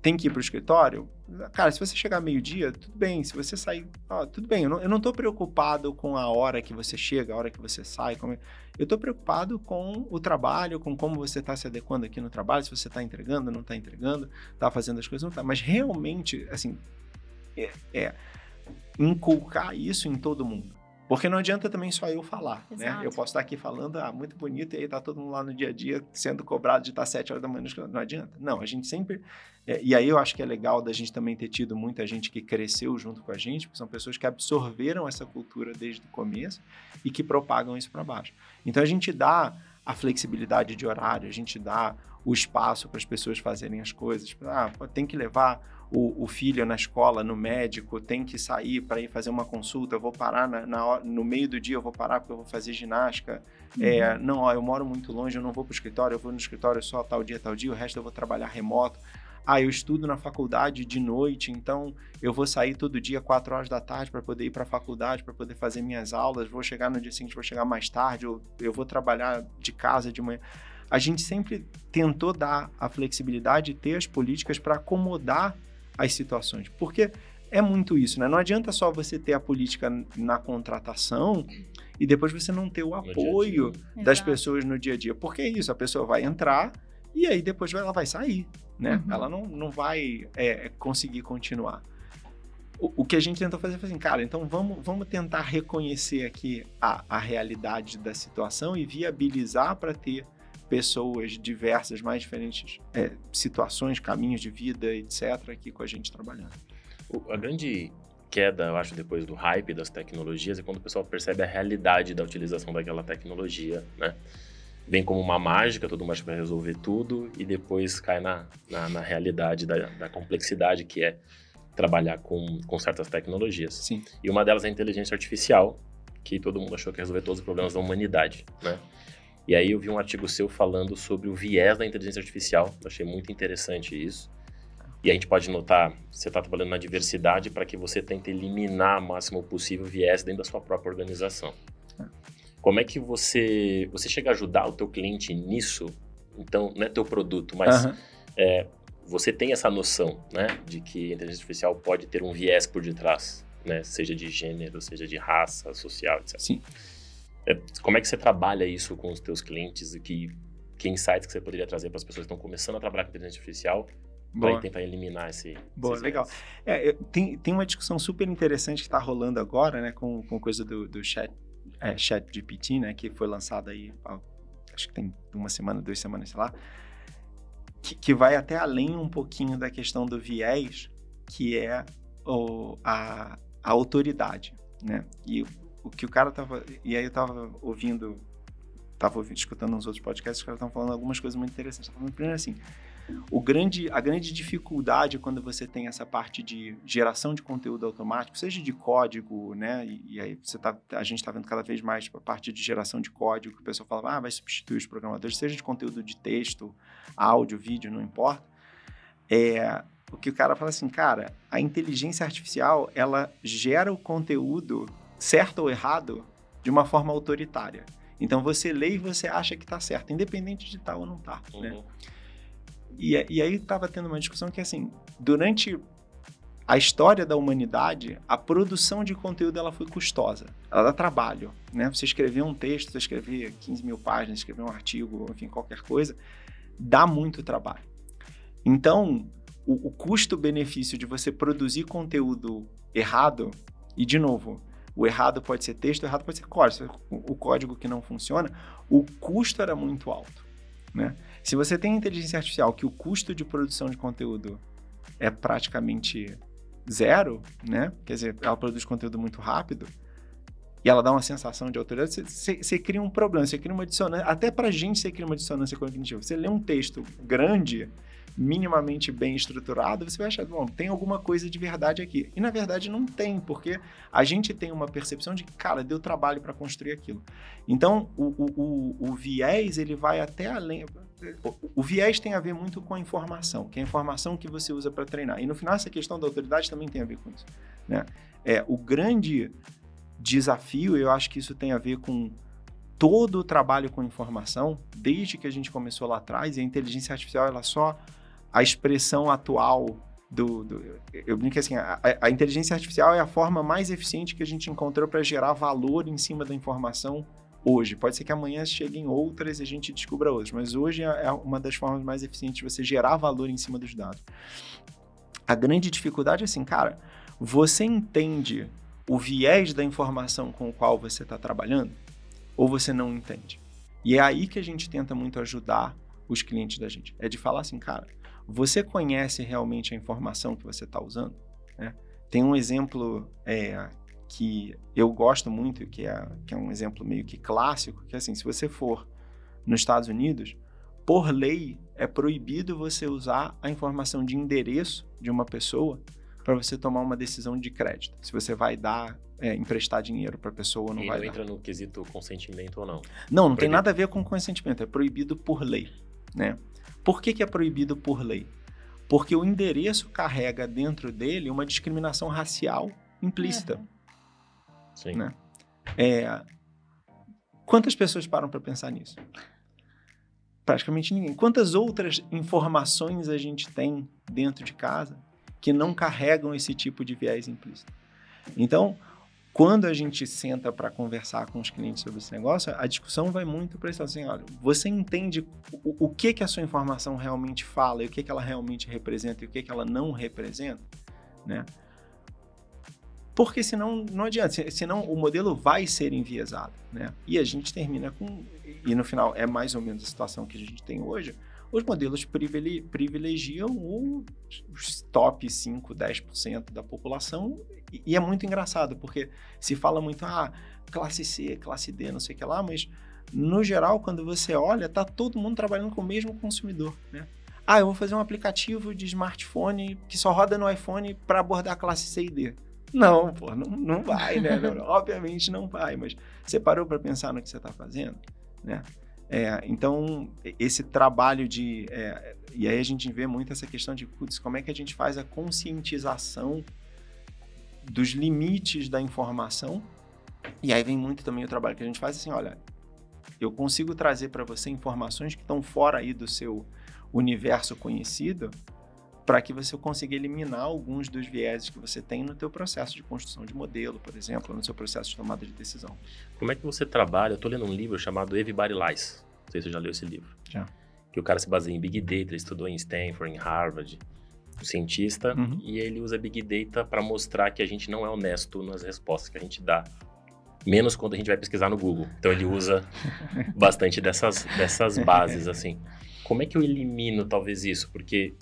tem que ir para o escritório, cara, se você chegar meio-dia, tudo bem. Se você sair, ó, tudo bem. Eu não, eu não tô preocupado com a hora que você chega, a hora que você sai. Como... Eu estou preocupado com o trabalho, com como você está se adequando aqui no trabalho, se você está entregando, não está entregando, está fazendo as coisas, não está. Mas realmente, assim, é, é inculcar isso em todo mundo. Porque não adianta também só eu falar, Exato. né? Eu posso estar aqui falando, ah, muito bonito, e aí tá todo mundo lá no dia a dia sendo cobrado de estar sete horas da manhã. Não adianta. Não, a gente sempre... É, e aí eu acho que é legal da gente também ter tido muita gente que cresceu junto com a gente, porque são pessoas que absorveram essa cultura desde o começo e que propagam isso para baixo. Então a gente dá a flexibilidade de horário, a gente dá o espaço para as pessoas fazerem as coisas. Ah, tem que levar o, o, filho na escola, no médico, tem que sair para ir fazer uma consulta, eu vou parar na, na, no meio do dia, eu vou parar porque eu vou fazer ginástica. Uhum. É, não, ó, eu moro muito longe, eu não vou para o escritório, eu vou no escritório só tal dia, tal dia, o resto eu vou trabalhar remoto. Ah, eu estudo na faculdade de noite, então eu vou sair todo dia, 4 horas da tarde, para poder ir para a faculdade, para poder fazer minhas aulas. Vou chegar no dia seguinte, vou chegar mais tarde, eu, eu vou trabalhar de casa de manhã. A gente sempre tentou dar a flexibilidade e ter as políticas para acomodar as situações. Porque é muito isso, né? Não adianta só você ter a política na contratação e depois você não ter o apoio dia -dia. das Exato. pessoas no dia a dia. Porque é isso, a pessoa vai entrar e aí depois ela vai sair, né? Uhum. Ela não, não vai é, conseguir continuar. O, o, que a gente tentou fazer foi assim, cara, então vamos, vamos tentar reconhecer aqui a, a realidade da situação e viabilizar para ter pessoas diversas, mais diferentes é, situações, caminhos de vida, etc., aqui com a gente trabalhando. A grande queda, eu acho, depois do hype das tecnologias é quando o pessoal percebe a realidade da utilização daquela tecnologia, né? Vem como uma mágica, todo mundo acha que vai resolver tudo e depois cai na, na, na realidade da, da, complexidade que é trabalhar com, com certas tecnologias. Sim. E uma delas é a inteligência artificial, que todo mundo achou que ia resolver todos os problemas da humanidade, né? E aí eu vi um artigo seu falando sobre o viés da inteligência artificial, eu achei muito interessante isso. E a gente pode notar, você está trabalhando na diversidade para que você tente eliminar o máximo possível viés dentro da sua própria organização. Como é que você você chega a ajudar o teu cliente nisso? Então, não é teu produto, mas uhum. é, você tem essa noção, né, de que a inteligência artificial pode ter um viés por detrás, né, seja de gênero, seja de raça, social, etc. Sim. É, como é que você trabalha isso com os teus clientes e que, que insights que você poderia trazer para as pessoas que estão começando a trabalhar com inteligência artificial para tentar eliminar esse. Boa, legal. É, tem, tem uma discussão super interessante que está rolando agora, né, com, com coisa do, do chat, é, chat GPT, né, que foi lançado aí, acho que tem uma semana, duas semanas, sei lá, que, que vai até além um pouquinho da questão do viés, que é o, a, a autoridade, né? E o que o cara tava. E aí eu tava ouvindo, tava ouvindo, escutando uns outros podcasts, os caras estavam falando algumas coisas muito interessantes. Falando primeiro assim, o grande, a grande dificuldade quando você tem essa parte de geração de conteúdo automático, seja de código, né? E, e aí você tá, a gente está vendo cada vez mais a parte de geração de código, que o pessoal fala, ah, vai substituir os programadores, seja de conteúdo de texto, áudio, vídeo, não importa. É, o que o cara fala assim, cara, a inteligência artificial, ela gera o conteúdo, certo ou errado, de uma forma autoritária. Então você lê e você acha que está certo, independente de estar tá ou não estar, tá, né? uhum. né? E, e aí estava tendo uma discussão que, assim, durante a história da humanidade, a produção de conteúdo ela foi custosa. Ela dá trabalho, né? Você escrever um texto, você escrever 15 mil páginas, escrever um artigo, enfim, qualquer coisa, dá muito trabalho. Então, o, o custo-benefício de você produzir conteúdo errado, e de novo, o errado pode ser texto, o errado pode ser código. O, código que não funciona, o custo era muito alto, né? Se você tem inteligência artificial que o custo de produção de conteúdo é praticamente zero, né? Quer dizer, ela produz conteúdo muito rápido e ela dá uma sensação de autoridade, você, você cria um problema, você cria uma dissonância. Até pra gente você cria uma dissonância cognitiva. Você lê um texto grande minimamente bem estruturado, você vai achar, bom, tem alguma coisa de verdade aqui. E na verdade não tem, porque a gente tem uma percepção de que, cara, deu trabalho para construir aquilo. Então, o, o, o, o, viés, ele vai até além. O, viés tem a ver muito com a informação, que é a informação que você usa para treinar. E no final, essa questão da autoridade também tem a ver com isso. Né? É, o grande desafio, eu acho que isso tem a ver com todo o trabalho com informação, desde que a gente começou lá atrás, e a inteligência artificial ela só a expressão atual do, do eu brinco assim, a, a, inteligência artificial é a forma mais eficiente que a gente encontrou para gerar valor em cima da informação hoje. Pode ser que amanhã cheguem outras e a gente descubra outras, mas hoje é, é uma das formas mais eficientes de você gerar valor em cima dos dados. A grande dificuldade é assim, cara, você entende o viés da informação com o qual você está trabalhando ou você não entende? E é aí que a gente tenta muito ajudar os clientes da gente. É de falar assim, cara, você conhece realmente a informação que você está usando? Né? Tem um exemplo é, que eu gosto muito, que é, que é um exemplo meio que clássico, que é assim, se você for nos Estados Unidos, por lei é proibido você usar a informação de endereço de uma pessoa para você tomar uma decisão de crédito. Se você vai dar, é, emprestar dinheiro para a pessoa ou não e vai não dar. entra no quesito consentimento ou não? Não, não tem nada a ver com consentimento, é proibido por lei, né? Por que, que é proibido por lei? Porque o endereço carrega dentro dele uma discriminação racial implícita. Uhum. Sim. Né? É, quantas pessoas param para pensar nisso? Praticamente ninguém. Quantas outras informações a gente tem dentro de casa que não carregam esse tipo de viés implícito? Então, quando a gente senta para conversar com os clientes sobre esse negócio, a discussão vai muito para isso assim, olha, você entende o, o, que que a sua informação realmente fala e o que que ela realmente representa e o que que ela não representa, né? porque senão não adianta, senão o modelo vai ser enviesado, né? E a gente termina com, e no final é mais ou menos a situação que a gente tem hoje, os modelos privilegiam os top 5, 10% da população, e é muito engraçado, porque se fala muito, ah, classe C, classe D, não sei o que lá, mas no geral, quando você olha, tá todo mundo trabalhando com o mesmo consumidor, né? Ah, eu vou fazer um aplicativo de smartphone que só roda no iPhone para abordar a classe C e D. Não, pô, não, não vai, né? Obviamente não vai, mas você parou para pensar no que você está fazendo, né? É, então, esse trabalho de. É, e aí a gente vê muito essa questão de, putz, como é que a gente faz a conscientização dos limites da informação? E aí vem muito também o trabalho que a gente faz assim: olha, eu consigo trazer para você informações que estão fora aí do seu universo conhecido para que você consiga eliminar alguns dos vieses que você tem no teu processo de construção de modelo, por exemplo, no seu processo de tomada de decisão. Como é que você trabalha? Eu estou lendo um livro chamado Everybody Lies. Não sei se você já leu esse livro. Já. Que o cara se baseia em Big Data, estudou em Stanford, em Harvard, um cientista, uhum. e ele usa Big Data para mostrar que a gente não é honesto nas respostas que a gente dá menos quando a gente vai pesquisar no Google. Então ele usa bastante dessas, dessas bases, assim. Como é que eu elimino talvez isso? Porque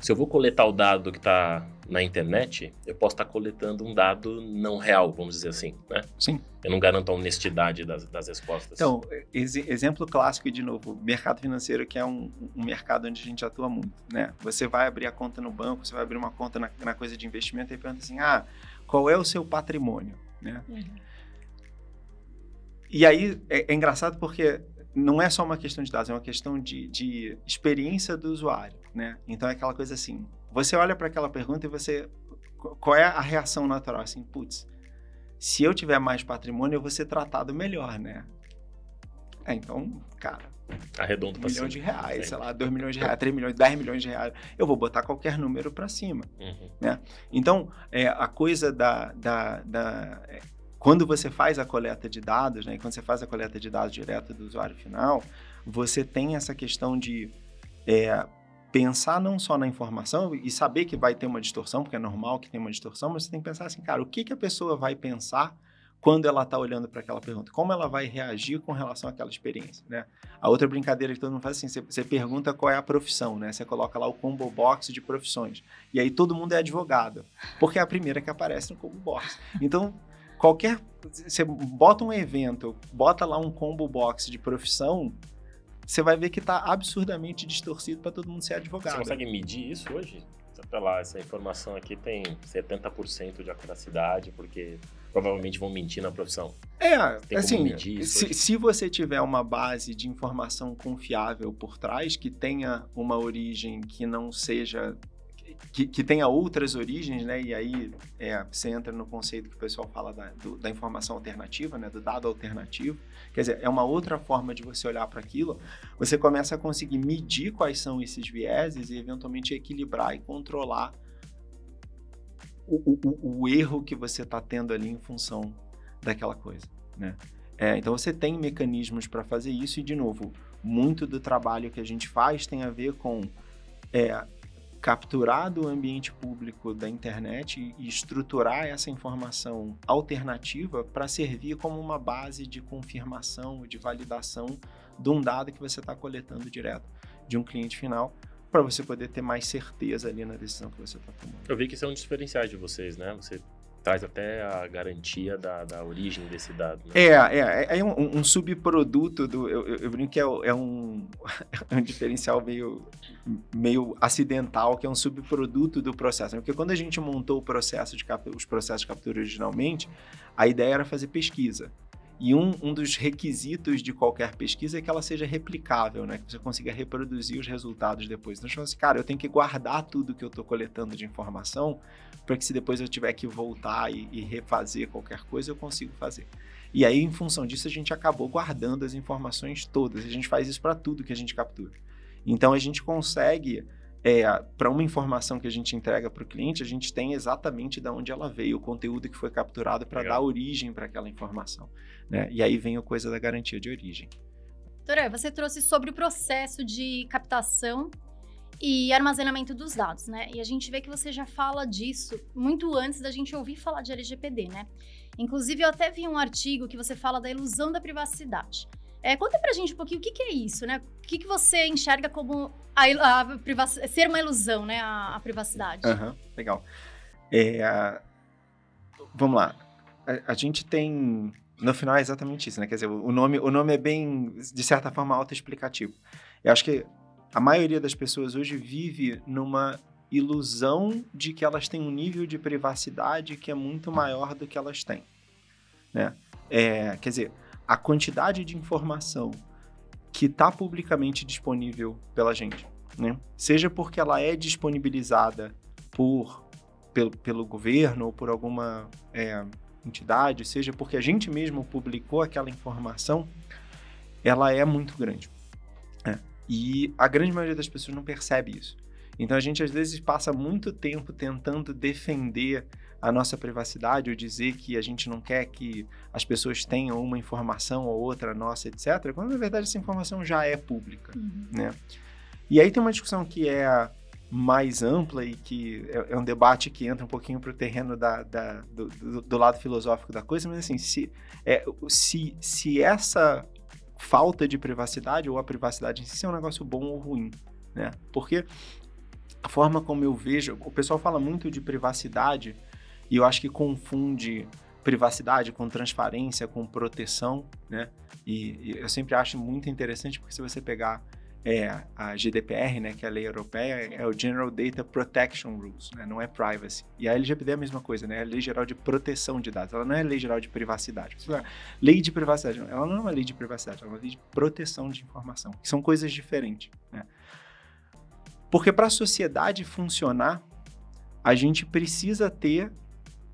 se eu vou coletar o dado que está na internet, eu posso estar tá coletando um dado não real, vamos dizer assim, né? Sim. Eu não garanto a honestidade das, das respostas. Então, ex exemplo clássico, de novo, mercado financeiro, que é um, um, mercado onde a gente atua muito, né? Você vai abrir a conta no banco, você vai abrir uma conta na, na coisa de investimento e pergunta assim, ah, qual é o seu patrimônio, né? Uhum. E aí, é, é engraçado porque não é só uma questão de dados, é uma questão de, de experiência do usuário, né? Então é aquela coisa assim, você olha para aquela pergunta e você, qual é a reação natural? Assim, putz, se eu tiver mais patrimônio, eu vou ser tratado melhor, né? É, então, cara, arredondo um milhão de reais, sei lá, dois milhões de reais, três milhões, dez milhões de reais, eu vou botar qualquer número para cima, uhum. né? Então, é, a coisa da, da, da quando você faz a coleta de dados, né, quando você faz a coleta de dados direto do usuário final, você tem essa questão de é, pensar não só na informação e saber que vai ter uma distorção, porque é normal que tenha uma distorção, mas você tem que pensar assim, cara, o que, que a pessoa vai pensar quando ela está olhando para aquela pergunta? Como ela vai reagir com relação àquela experiência, né? A outra brincadeira que todo mundo faz assim, você, você pergunta qual é a profissão, né? Você coloca lá o combo box de profissões. E aí todo mundo é advogado, porque é a primeira que aparece no combo box. Então, qualquer. Você bota um evento, bota lá um combo box de profissão, você vai ver que está absurdamente distorcido para todo mundo ser advogado. Você consegue medir isso hoje? Sei lá, essa informação aqui tem 70% de acuracidade, porque provavelmente vão mentir na profissão. É, tem assim, se, se, você tiver uma base de informação confiável por trás, que tenha uma origem que não seja que, que tenha outras origens, né? E aí é, você entra no conceito que o pessoal fala da, do, da informação alternativa, né? Do dado alternativo. Quer dizer, é uma outra forma de você olhar para aquilo. Você começa a conseguir medir quais são esses vieses e eventualmente equilibrar e controlar o, o, o erro que você está tendo ali em função daquela coisa, né? É, então você tem mecanismos para fazer isso e de novo, muito do trabalho que a gente faz tem a ver com é, capturar do ambiente público da internet e estruturar essa informação alternativa para servir como uma base de confirmação, de validação de um dado que você está coletando direto de um cliente final para você poder ter mais certeza ali na decisão que você está tomando. Eu vi que isso é diferenciais de vocês, né? Você traz até a garantia da, da origem desse dado. Né? É, é, é um, um, subproduto do. Eu, eu, eu brinco que é, é, um, é um diferencial meio, meio acidental, que é um subproduto do processo. Né? Porque quando a gente montou o processo de os processos de captura originalmente, a ideia era fazer pesquisa. E um, um dos requisitos de qualquer pesquisa é que ela seja replicável, né? Que você consiga reproduzir os resultados depois. Então, eu assim, cara, eu tenho que guardar tudo que eu estou coletando de informação para que se depois eu tiver que voltar e, e refazer qualquer coisa, eu consigo fazer. E aí, em função disso, a gente acabou guardando as informações todas. A gente faz isso para tudo que a gente captura. Então, a gente consegue é, para uma informação que a gente entrega para o cliente, a gente tem exatamente de onde ela veio, o conteúdo que foi capturado para dar origem para aquela informação. Né? E aí vem a coisa da garantia de origem. Doutora, você trouxe sobre o processo de captação e armazenamento dos dados, né? E a gente vê que você já fala disso muito antes da gente ouvir falar de LGPD, né? Inclusive, eu até vi um artigo que você fala da ilusão da privacidade. É, conta pra gente um pouquinho o que, que é isso, né? O que, que você enxerga como a, a ser uma ilusão, né? A, a privacidade. Uhum, legal. É, vamos lá. A, gente tem. No final é exatamente isso, né? Quer dizer, o nome, o nome é bem, de certa forma, autoexplicativo. Eu acho que a maioria das pessoas hoje vive numa ilusão de que elas têm um nível de privacidade que é muito maior do que elas têm. Né? É, quer dizer, a quantidade de informação que está publicamente disponível pela gente, né? seja porque ela é disponibilizada por, pelo, pelo governo ou por alguma é, entidade, seja porque a gente mesmo publicou aquela informação, ela é muito grande. É. E a grande maioria das pessoas não percebe isso. Então a gente às vezes passa muito tempo tentando defender a nossa privacidade ou dizer que a gente não quer que as pessoas tenham uma informação ou outra nossa, etc., quando na verdade essa informação já é pública, uhum. né? E aí tem uma discussão que é mais ampla e que é, é um debate que entra um pouquinho para o terreno da, da do, do, do, lado filosófico da coisa, mas assim, se, é, se, se essa falta de privacidade ou a privacidade em si é um negócio bom ou ruim, né? Porque a forma como eu vejo, o pessoal fala muito de privacidade e eu acho que confunde privacidade com transparência, com proteção, né? E, e eu sempre acho muito interessante porque se você pegar é, a GDPR, né, que é a lei europeia, é o General Data Protection Rules, né, não é privacy. E a LGPD é a mesma coisa, né, é a Lei Geral de Proteção de Dados. Ela não é a Lei Geral de Privacidade. Lei de privacidade, ela não é uma lei de privacidade, ela é uma lei de proteção de informação. Que são coisas diferentes, né? Porque para a sociedade funcionar, a gente precisa ter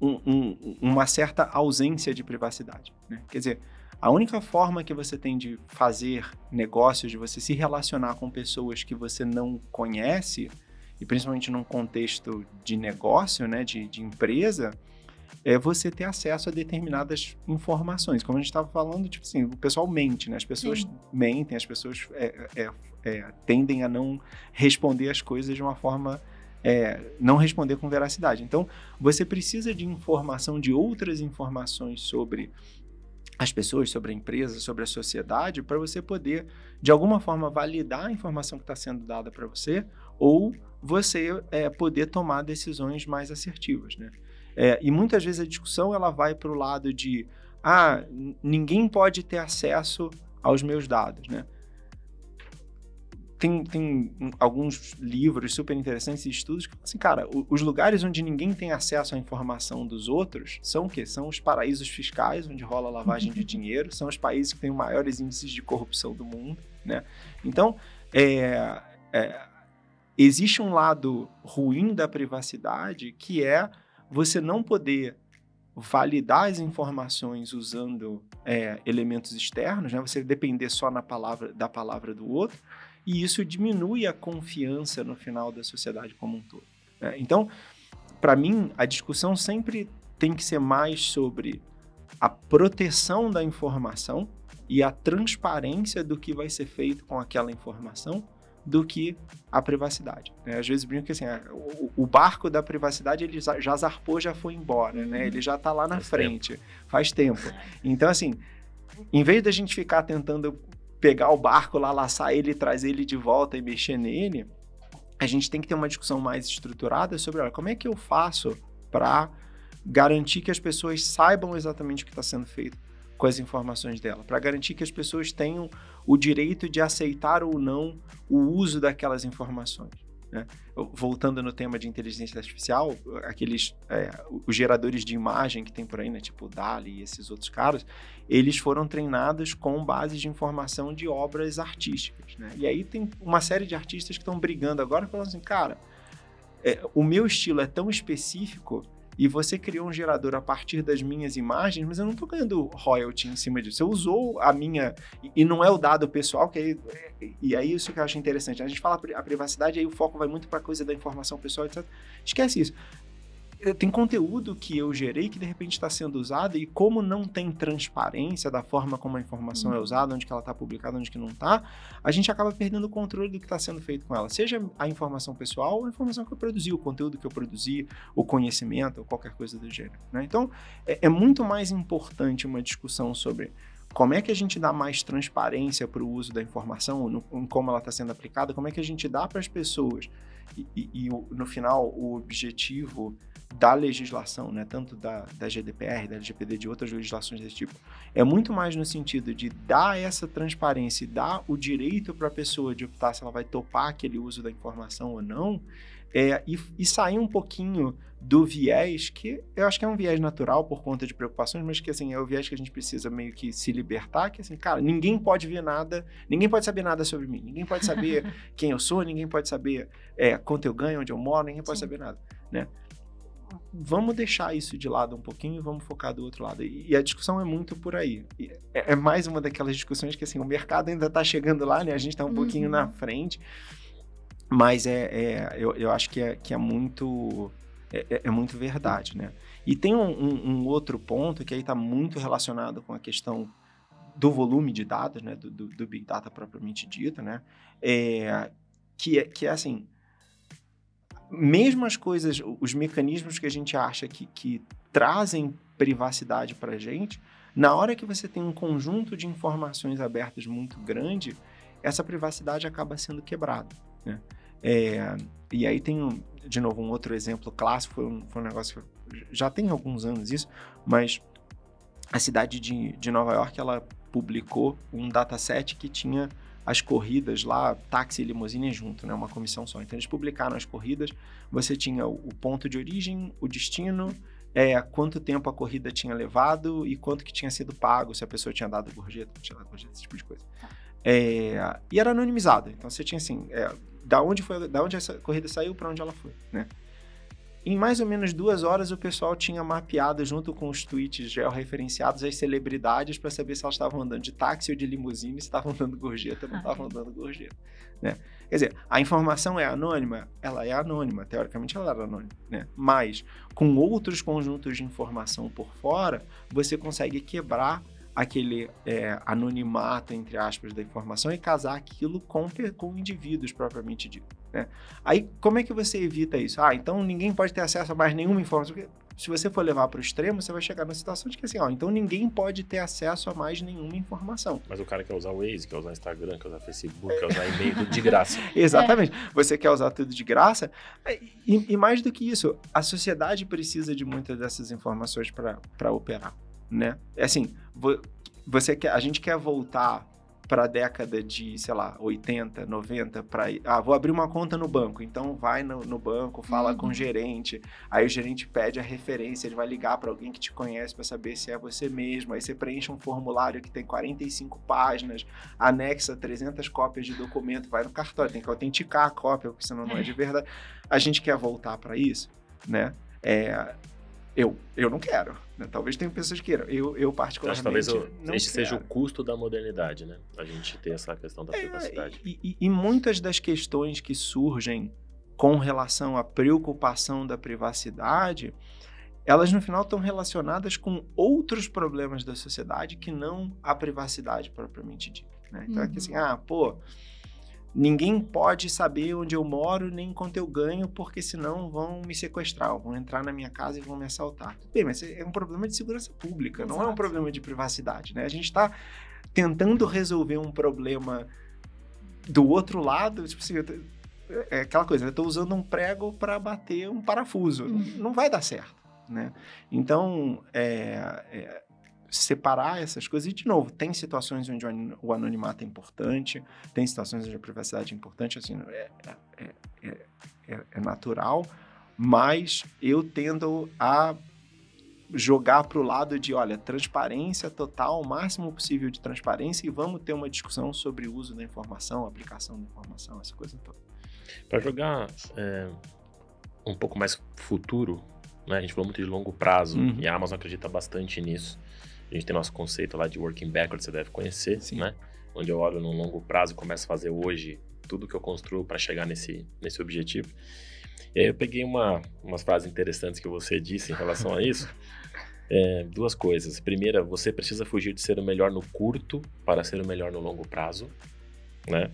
um, um, uma certa ausência de privacidade. Né? Quer dizer, a única forma que você tem de fazer negócios, de você se relacionar com pessoas que você não conhece, e principalmente num contexto de negócio, né, de, de empresa, é você ter acesso a determinadas informações. Como a gente estava falando, tipo assim, o pessoal mente, né? As pessoas Sim. mentem, as pessoas é, é, é, tendem a não responder as coisas de uma forma. É, não responder com veracidade. Então, você precisa de informação, de outras informações sobre as pessoas, sobre a empresa, sobre a sociedade, para você poder, de alguma forma, validar a informação que está sendo dada para você ou você é, poder tomar decisões mais assertivas, né? É, e muitas vezes a discussão ela vai para o lado de ah, ninguém pode ter acesso aos meus dados, né? Tem, tem alguns livros super interessantes e estudos que falam assim, cara, os lugares onde ninguém tem acesso à informação dos outros são o quê? São os paraísos fiscais, onde rola lavagem de dinheiro, são os países que têm os maiores índices de corrupção do mundo, né? Então, é, é, existe um lado ruim da privacidade que é você não poder validar as informações usando é, elementos externos, né? Você depender só na palavra da palavra do outro e isso diminui a confiança no final da sociedade como um todo. Né? Então, para mim, a discussão sempre tem que ser mais sobre a proteção da informação e a transparência do que vai ser feito com aquela informação do que a privacidade. Né? Às vezes brinco que assim, o, o, barco da privacidade ele já, já zarpou, já foi embora, né? Ele já está lá na faz frente, tempo. faz tempo. Então assim, em vez da gente ficar tentando pegar o barco lá, laçar ele, trazer ele de volta e mexer nele, a gente tem que ter uma discussão mais estruturada sobre olha, como é que eu faço para garantir que as pessoas saibam exatamente o que está sendo feito com as informações dela, para garantir que as pessoas tenham o direito de aceitar ou não o uso daquelas informações. Né? Voltando no tema de inteligência artificial, aqueles é, os geradores de imagem que tem por aí, né, tipo DALI e esses outros caras, eles foram treinados com base de informação de obras artísticas. Né? E aí tem uma série de artistas que estão brigando agora falando assim, cara, é, o meu estilo é tão específico e você criou um gerador a partir das minhas imagens, mas eu não estou ganhando royalty em cima disso. Você usou a minha. E não é o dado pessoal, que aí, e aí isso que eu acho interessante. A gente fala a privacidade, aí o foco vai muito para a coisa da informação pessoal, etc. Esquece isso. Tem conteúdo que eu gerei que de repente está sendo usado e como não tem transparência da forma como a informação é uhum. usada, onde que ela está publicada, onde que não está, a gente acaba perdendo o controle do que está sendo feito com ela. Seja a informação pessoal ou a informação que eu produzi, o conteúdo que eu produzi, o conhecimento ou qualquer coisa do gênero. Né? Então, é, é muito mais importante uma discussão sobre como é que a gente dá mais transparência para o uso da informação, no, em como ela está sendo aplicada, como é que a gente dá para as pessoas e, e, e, no final o objetivo da legislação, né, tanto da, da GDPR, da LGPD, de outras legislações desse tipo, é muito mais no sentido de dar essa transparência e dar o direito para a pessoa de optar se ela vai topar aquele uso da informação ou não, é, e, e sair um pouquinho do viés que eu acho que é um viés natural por conta de preocupações, mas que assim é o viés que a gente precisa meio que se libertar, que assim, cara, ninguém pode ver nada, ninguém pode saber nada sobre mim, ninguém pode saber quem eu sou, ninguém pode saber é, quanto eu ganho, onde eu moro, ninguém pode Sim. saber nada, né? Vamos deixar isso de lado um pouquinho e vamos focar do outro lado. E, e a discussão é muito por aí. É, é, mais uma daquelas discussões que assim, o mercado ainda está chegando lá, né? A gente está um uhum. pouquinho na frente, mas é, é eu, eu, acho que é, que é muito é, é, é muito verdade, né? E tem um, um, um outro ponto que aí está muito relacionado com a questão do volume de dados, né? Do, do, do Big Data propriamente dito, né? É, que, é, que é assim mesmo as coisas, os mecanismos que a gente acha que, que trazem privacidade para a gente, na hora que você tem um conjunto de informações abertas muito grande, essa privacidade acaba sendo quebrada. Né? É, e aí tem, de novo, um outro exemplo clássico, foi um, foi um negócio que já tem alguns anos isso, mas a cidade de, de Nova York, ela publicou um dataset que tinha as corridas lá, táxi e limusine junto, né? Uma comissão só. Então eles publicaram as corridas, você tinha o ponto de origem, o destino, é, quanto tempo a corrida tinha levado e quanto que tinha sido pago, se a pessoa tinha dado gorjeta, não tinha dado gorjeta, esse tipo de coisa. Tá. É, e era anonimizado, então você tinha assim, é, da onde foi, da onde essa corrida saiu, para onde ela foi, né? Em mais ou menos duas horas, o pessoal tinha mapeado, junto com os tweets georreferenciados, as celebridades para saber se elas estavam andando de táxi ou de limusine, se estavam andando gorjeta ou não estavam andando gorjeta. Né? Quer dizer, a informação é anônima? Ela é anônima, teoricamente ela era anônima, né? Mas com outros conjuntos de informação por fora, você consegue quebrar aquele é, anonimato, entre aspas, da informação e casar aquilo com, com indivíduos propriamente dito. Né? Aí, como é que você evita isso? Ah, então ninguém pode ter acesso a mais nenhuma informação. Porque se você for levar para o extremo, você vai chegar na situação de que assim, ó, então ninguém pode ter acesso a mais nenhuma informação. Mas o cara quer usar o Waze, quer usar o Instagram, quer usar o Facebook, quer usar e-mail, tudo de graça. Exatamente. É. Você quer usar tudo de graça. E, e, mais do que isso, a sociedade precisa de muitas dessas informações para operar, né? É assim, você quer, a gente quer voltar para a década de, sei lá, 80, 90, para ah, vou abrir uma conta no banco. Então vai no, no banco, fala uhum. com o uhum. gerente, aí o gerente pede a referência, ele vai ligar para alguém que te conhece para saber se é você mesmo. Aí você preenche um formulário que tem 45 páginas, anexa 300 cópias de documento, vai no cartório, tem que autenticar a cópia, porque senão não é de verdade. A gente quer voltar para isso, né? É, eu, eu não quero. Né? Talvez tenha pessoas que queiram. Eu, eu particularmente. talvez esse quero. seja o custo da modernidade, né? A gente ter essa questão da é, privacidade. E, e, e muitas das questões que surgem com relação à preocupação da privacidade, elas no final estão relacionadas com outros problemas da sociedade que não a privacidade propriamente dita. Né? Então uhum. é que assim, uhum. ah, pô, Ninguém pode saber onde eu moro nem quanto eu ganho, porque senão vão me sequestrar, vão entrar na minha casa e vão me assaltar. Bem, mas é um problema de segurança pública, Exato. não é um problema de privacidade, né? A gente está tentando resolver um problema do outro lado, tipo assim, é aquela coisa, eu estou usando um prego para bater um parafuso, uhum. não vai dar certo, né? Então, é, é separar essas coisas. E, de novo, tem situações onde o anonimato é importante, tem situações onde a privacidade é importante, assim, é, é, é, é natural, mas eu tendo a jogar para o lado de, olha, transparência total, o máximo possível de transparência e vamos ter uma discussão sobre o uso da informação, aplicação da informação, essa coisa toda. Para jogar é, um pouco mais futuro, né, a gente falou muito de longo prazo uhum. e a Amazon acredita bastante nisso. A gente tem nosso conceito lá de working backwards, você deve conhecer, Sim. né? Onde eu olho no longo prazo e começo a fazer hoje tudo que eu construo para chegar nesse, nesse objetivo. E aí eu peguei uma, umas frases interessantes que você disse em relação a isso. É, duas coisas. Primeira, você precisa fugir de ser o melhor no curto para ser o melhor no longo prazo, né?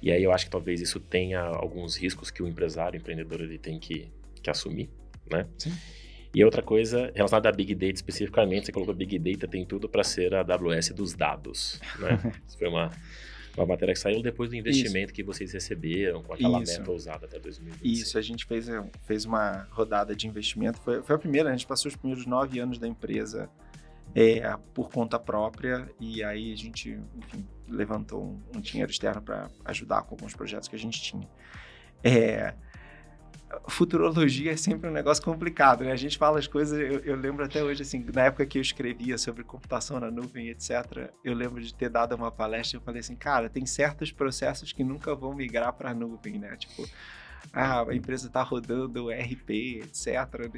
E aí eu acho que talvez isso tenha alguns riscos que o empresário, o empreendedor, ele tem que, que assumir, né? Sim. E outra coisa relacionada a Big Data especificamente, você colocou Big Data tem tudo para ser a AWS dos dados, né? Isso foi uma, uma matéria que saiu depois do investimento Isso. que vocês receberam com aquela Isso. meta ousada até 2025. Isso, a gente fez, fez uma rodada de investimento, foi, foi a primeira, a gente passou os primeiros nove anos da empresa é, por conta própria e aí a gente, enfim, levantou um, um dinheiro externo para ajudar com alguns projetos que a gente tinha. É, futurologia é sempre um negócio complicado, né? A gente fala as coisas, eu, eu, lembro até hoje, assim, na época que eu escrevia sobre computação na nuvem, etc., eu lembro de ter dado uma palestra e eu falei assim, cara, tem certos processos que nunca vão migrar para a nuvem, né? Tipo, ah, a empresa está rodando RP, etc.,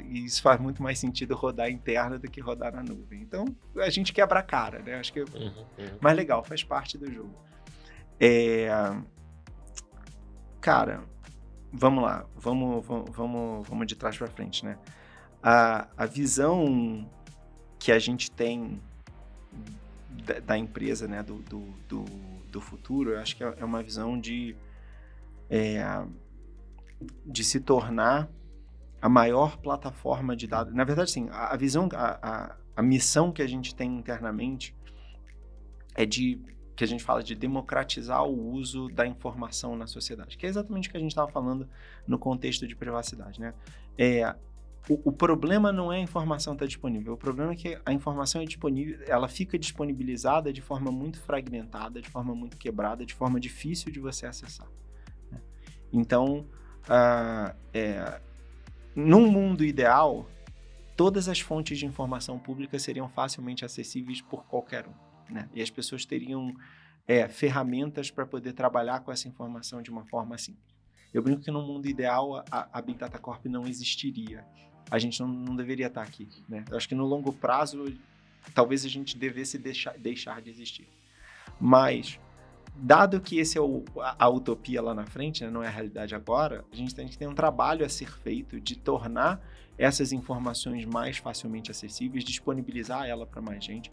e isso faz muito mais sentido rodar interna do que rodar na nuvem. Então, a gente quebra a cara, né? Acho que é uhum, uhum. mais legal, faz parte do jogo. É... Cara, vamos lá, vamos, vamos, vamos, de trás para frente, né? A, a visão que a gente tem da, da empresa, né, do, do, do, do, futuro, eu acho que é, é uma visão de, é, de se tornar a maior plataforma de dados. Na verdade, sim, a, a visão, a, a, a missão que a gente tem internamente é de que a gente fala de democratizar o uso da informação na sociedade, que é exatamente o que a gente estava falando no contexto de privacidade, né? É, o, o, problema não é a informação estar tá disponível, o problema é que a informação é disponível, ela fica disponibilizada de forma muito fragmentada, de forma muito quebrada, de forma difícil de você acessar. Né? Então, uh, é, num mundo ideal, todas as fontes de informação pública seriam facilmente acessíveis por qualquer um. Né? E as pessoas teriam é, ferramentas para poder trabalhar com essa informação de uma forma simples. Eu brinco que no mundo ideal a, a Big Data Corp não existiria. A gente não, não deveria estar aqui. Né? Eu acho que no longo prazo, talvez a gente devesse deixar, deixar de existir. Mas, dado que esse é o, a, a, utopia lá na frente, né? não é a realidade agora, a gente tem que ter um trabalho a ser feito de tornar essas informações mais facilmente acessíveis, disponibilizar ela para mais gente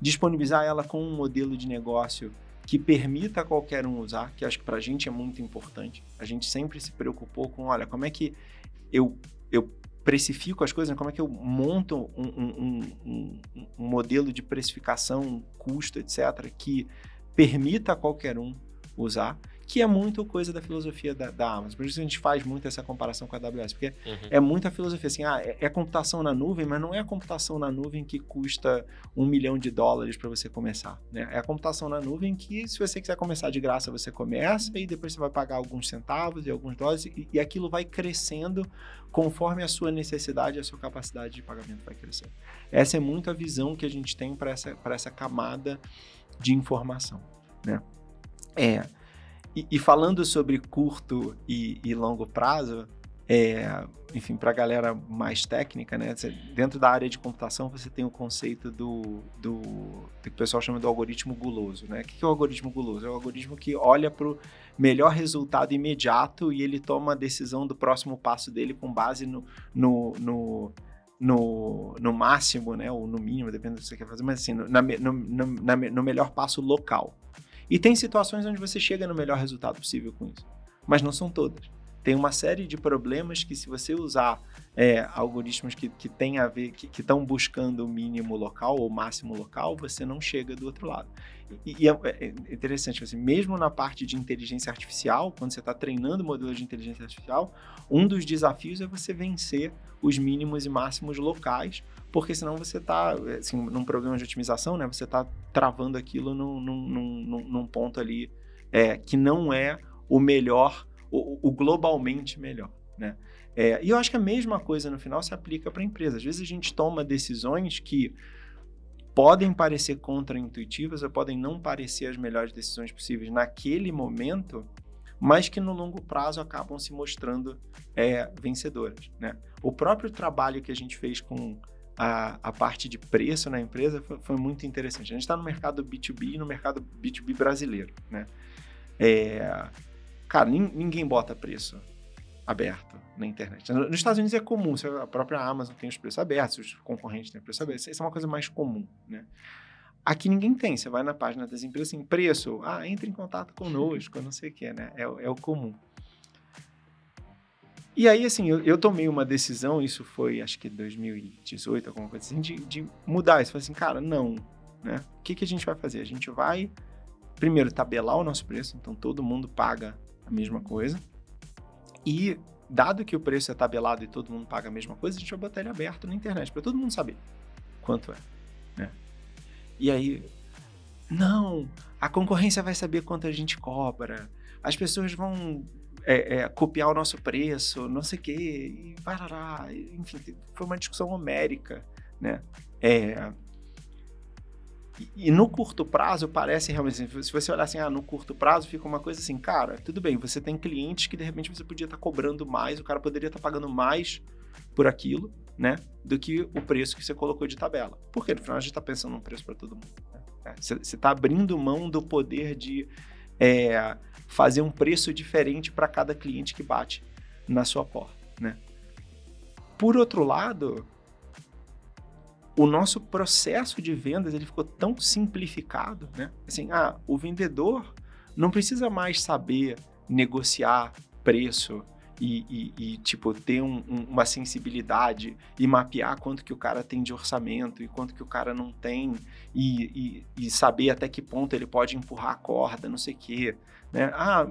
disponibilizar ela com um modelo de negócio que permita qualquer um usar, que acho que para a gente é muito importante. A gente sempre se preocupou com, olha, como é que eu, eu precifico as coisas, né? como é que eu monto um, um, um, um modelo de precificação, custo, etc., que permita qualquer um usar que é muito coisa da filosofia da, da, Amazon. Por isso a gente faz muito essa comparação com a AWS, porque uhum. é muita filosofia assim, ah, é, é, computação na nuvem, mas não é a computação na nuvem que custa um milhão de dólares para você começar, né? É a computação na nuvem que, se você quiser começar de graça, você começa e depois você vai pagar alguns centavos e alguns dólares e, e aquilo vai crescendo conforme a sua necessidade e a sua capacidade de pagamento vai crescendo. Essa é muito a visão que a gente tem para essa, essa camada de informação, né? É, e, e falando sobre curto e, e longo prazo, é, enfim, para a galera mais técnica, né? Dentro da área de computação, você tem o conceito do, do, do que o pessoal chama do algoritmo guloso, né? O que é o algoritmo guloso? É o algoritmo que olha para o melhor resultado imediato e ele toma a decisão do próximo passo dele com base no, no, no no, no máximo, né, ou no mínimo, depende do que você quer fazer, mas assim, no, na, no, na, no melhor passo local. E tem situações onde você chega no melhor resultado possível com isso, mas não são todas. Tem uma série de problemas que, se você usar é, algoritmos que, que tem a ver, que estão buscando o mínimo local ou máximo local, você não chega do outro lado. E, e é, é, interessante, assim, mesmo na parte de inteligência artificial, quando você está treinando modelos de inteligência artificial, um dos desafios é você vencer os mínimos e máximos locais, porque senão você está, assim, num programa de otimização, né, você está travando aquilo num, num, num, num ponto ali é, que não é o melhor, o, o globalmente melhor, né? É, e eu acho que a mesma coisa no final se aplica para a empresa. Às vezes a gente toma decisões que podem parecer contraintuitivas ou podem não parecer as melhores decisões possíveis naquele momento, mas que no longo prazo acabam se mostrando é, vencedoras. Né? O próprio trabalho que a gente fez com a, a parte de preço na empresa foi, foi muito interessante. A gente está no mercado B2B e no mercado B2B brasileiro, né? É, cara, ninguém bota preço aberto na internet. Nos Estados Unidos é comum, a própria Amazon tem os preços abertos, os concorrentes têm preços abertos, isso é uma coisa mais comum, né? Aqui ninguém tem, você vai na página das empresas, assim, preço, ah, entre em contato conosco, não sei o que, né? É, é, o comum. E aí, assim, eu, eu, tomei uma decisão, isso foi, acho que 2018, alguma coisa assim, de, de mudar isso. Falei assim, cara, não, né? O que, que a gente vai fazer? A gente vai, primeiro, tabelar o nosso preço, então todo mundo paga a mesma coisa. E, dado que o preço é tabelado e todo mundo paga a mesma coisa, a gente vai botar ele aberto na internet, para todo mundo saber quanto é, né? E aí, não, a concorrência vai saber quanto a gente cobra, as pessoas vão é, é, copiar o nosso preço, não sei o quê, e parará, enfim, foi uma discussão homérica, né? É, e, e, no curto prazo parece realmente, assim, se você olhar assim, ah, no curto prazo fica uma coisa assim, cara, tudo bem, você tem clientes que de repente você podia estar tá cobrando mais, o cara poderia estar tá pagando mais por aquilo, né, do que o preço que você colocou de tabela. Porque no final a gente está pensando num preço para todo mundo. Né? É, você está abrindo mão do poder de é, fazer um preço diferente para cada cliente que bate na sua porta, né? Por outro lado, o nosso processo de vendas ele ficou tão simplificado, né? Assim, ah, o vendedor não precisa mais saber negociar preço, e, e, e tipo, ter um, um, uma sensibilidade e mapear quanto que o cara tem de orçamento e quanto que o cara não tem e, e saber até que ponto ele pode empurrar a corda, não sei o quê, né? Ah,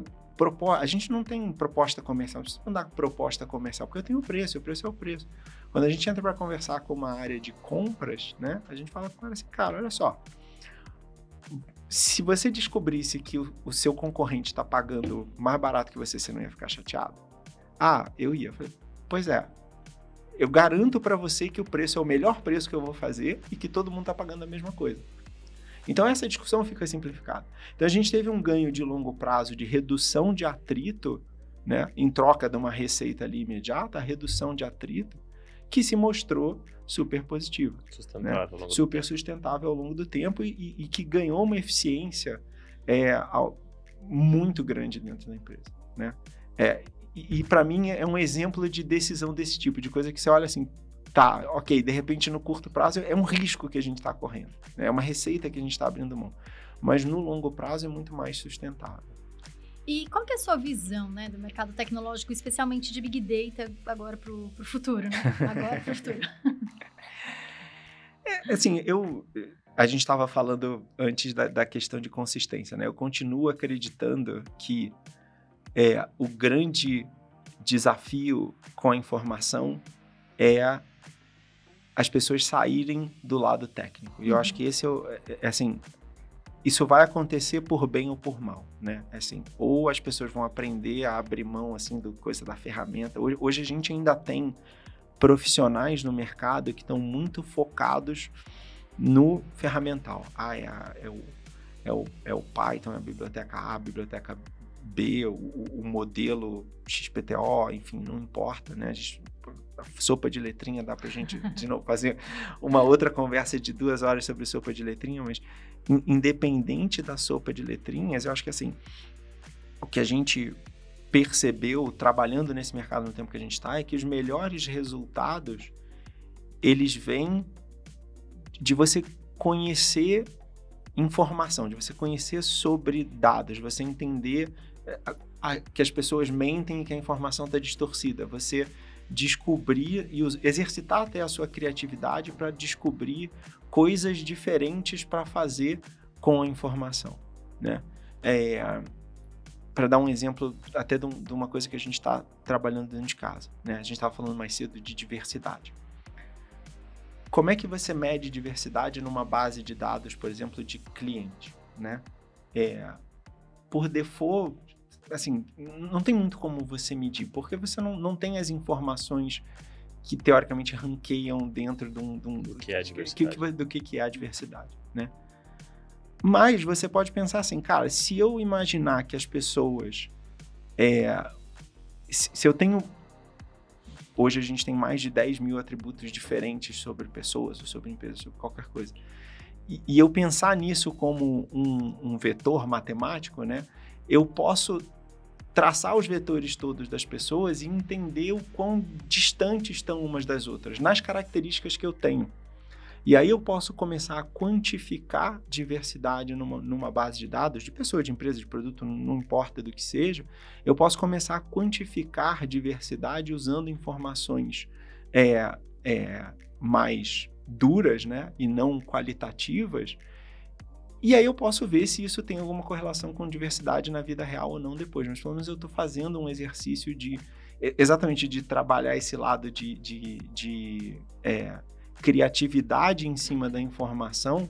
a gente não tem proposta comercial, não precisa mandar proposta comercial, porque eu tenho o preço, o preço é o preço. Quando a gente entra para conversar com uma área de compras, né, a gente fala cara assim, cara, olha só, se você descobrisse que o, o seu concorrente está pagando mais barato que você, você não ia ficar chateado? Ah, eu ia. Falei, pois é. Eu garanto para você que o preço é o melhor preço que eu vou fazer e que todo mundo está pagando a mesma coisa. Então essa discussão fica simplificada. Então a gente teve um ganho de longo prazo de redução de atrito, né, em troca de uma receita ali imediata, a redução de atrito, que se mostrou super positiva, sustentável, né? super sustentável ao longo do tempo e, e, e que ganhou uma eficiência é, ao, muito grande dentro da empresa, né? É, e, e para mim é um exemplo de decisão desse tipo, de coisa que você olha assim, tá, ok, de repente no curto prazo é um risco que a gente está correndo, né? é uma receita que a gente está abrindo mão, mas no longo prazo é muito mais sustentável. E qual que é a sua visão né, do mercado tecnológico, especialmente de Big Data, agora para o futuro, né? Agora para o futuro. é, assim, eu... A gente estava falando antes da, da questão de consistência, né? Eu continuo acreditando que é, o grande desafio com a informação é as pessoas saírem do lado técnico. E eu acho uhum. que esse é, é, é, assim, isso vai acontecer por bem ou por mal, né? É assim, ou as pessoas vão aprender a abrir mão assim do coisa da ferramenta. Hoje, hoje a gente ainda tem profissionais no mercado que estão muito focados no ferramental. Ah, é, a, é, o, é, o, é o Python, é a biblioteca A, a biblioteca B, o, o modelo XPTO, enfim, não importa, né? A, gente, a sopa de letrinha dá para a gente de novo fazer uma outra conversa de duas horas sobre sopa de letrinha, mas in, independente da sopa de letrinhas, eu acho que assim, o que a gente percebeu trabalhando nesse mercado no tempo que a gente está é que os melhores resultados eles vêm de você conhecer informação, de você conhecer sobre dados, você entender que as pessoas mentem e que a informação está distorcida. Você descobrir e exercitar até a sua criatividade para descobrir coisas diferentes para fazer com a informação, né? É, para dar um exemplo até de, uma coisa que a gente está trabalhando dentro de casa, né? A gente estava falando mais cedo de diversidade. Como é que você mede diversidade numa base de dados, por exemplo, de cliente, né? É, por default, assim, não tem muito como você medir, porque você não, não tem as informações que teoricamente ranqueiam dentro de um, de um do que é a diversidade. Que, do que, que é a diversidade, né? Mas você pode pensar assim, cara, se eu imaginar que as pessoas. É, se, se eu tenho. Hoje a gente tem mais de 10 mil atributos diferentes sobre pessoas, ou sobre empresas, sobre qualquer coisa. E, e eu pensar nisso como um, um vetor matemático, né? Eu posso traçar os vetores todos das pessoas e entender o quão distantes estão umas das outras, nas características que eu tenho. E aí eu posso começar a quantificar diversidade numa, numa base de dados, de pessoa, de empresa, de produto, não importa do que seja, eu posso começar a quantificar diversidade usando informações é, é, mais duras né, e não qualitativas. E aí eu posso ver se isso tem alguma correlação com diversidade na vida real ou não depois. Mas pelo menos eu estou fazendo um exercício de exatamente de trabalhar esse lado de, de, de é, criatividade em cima da informação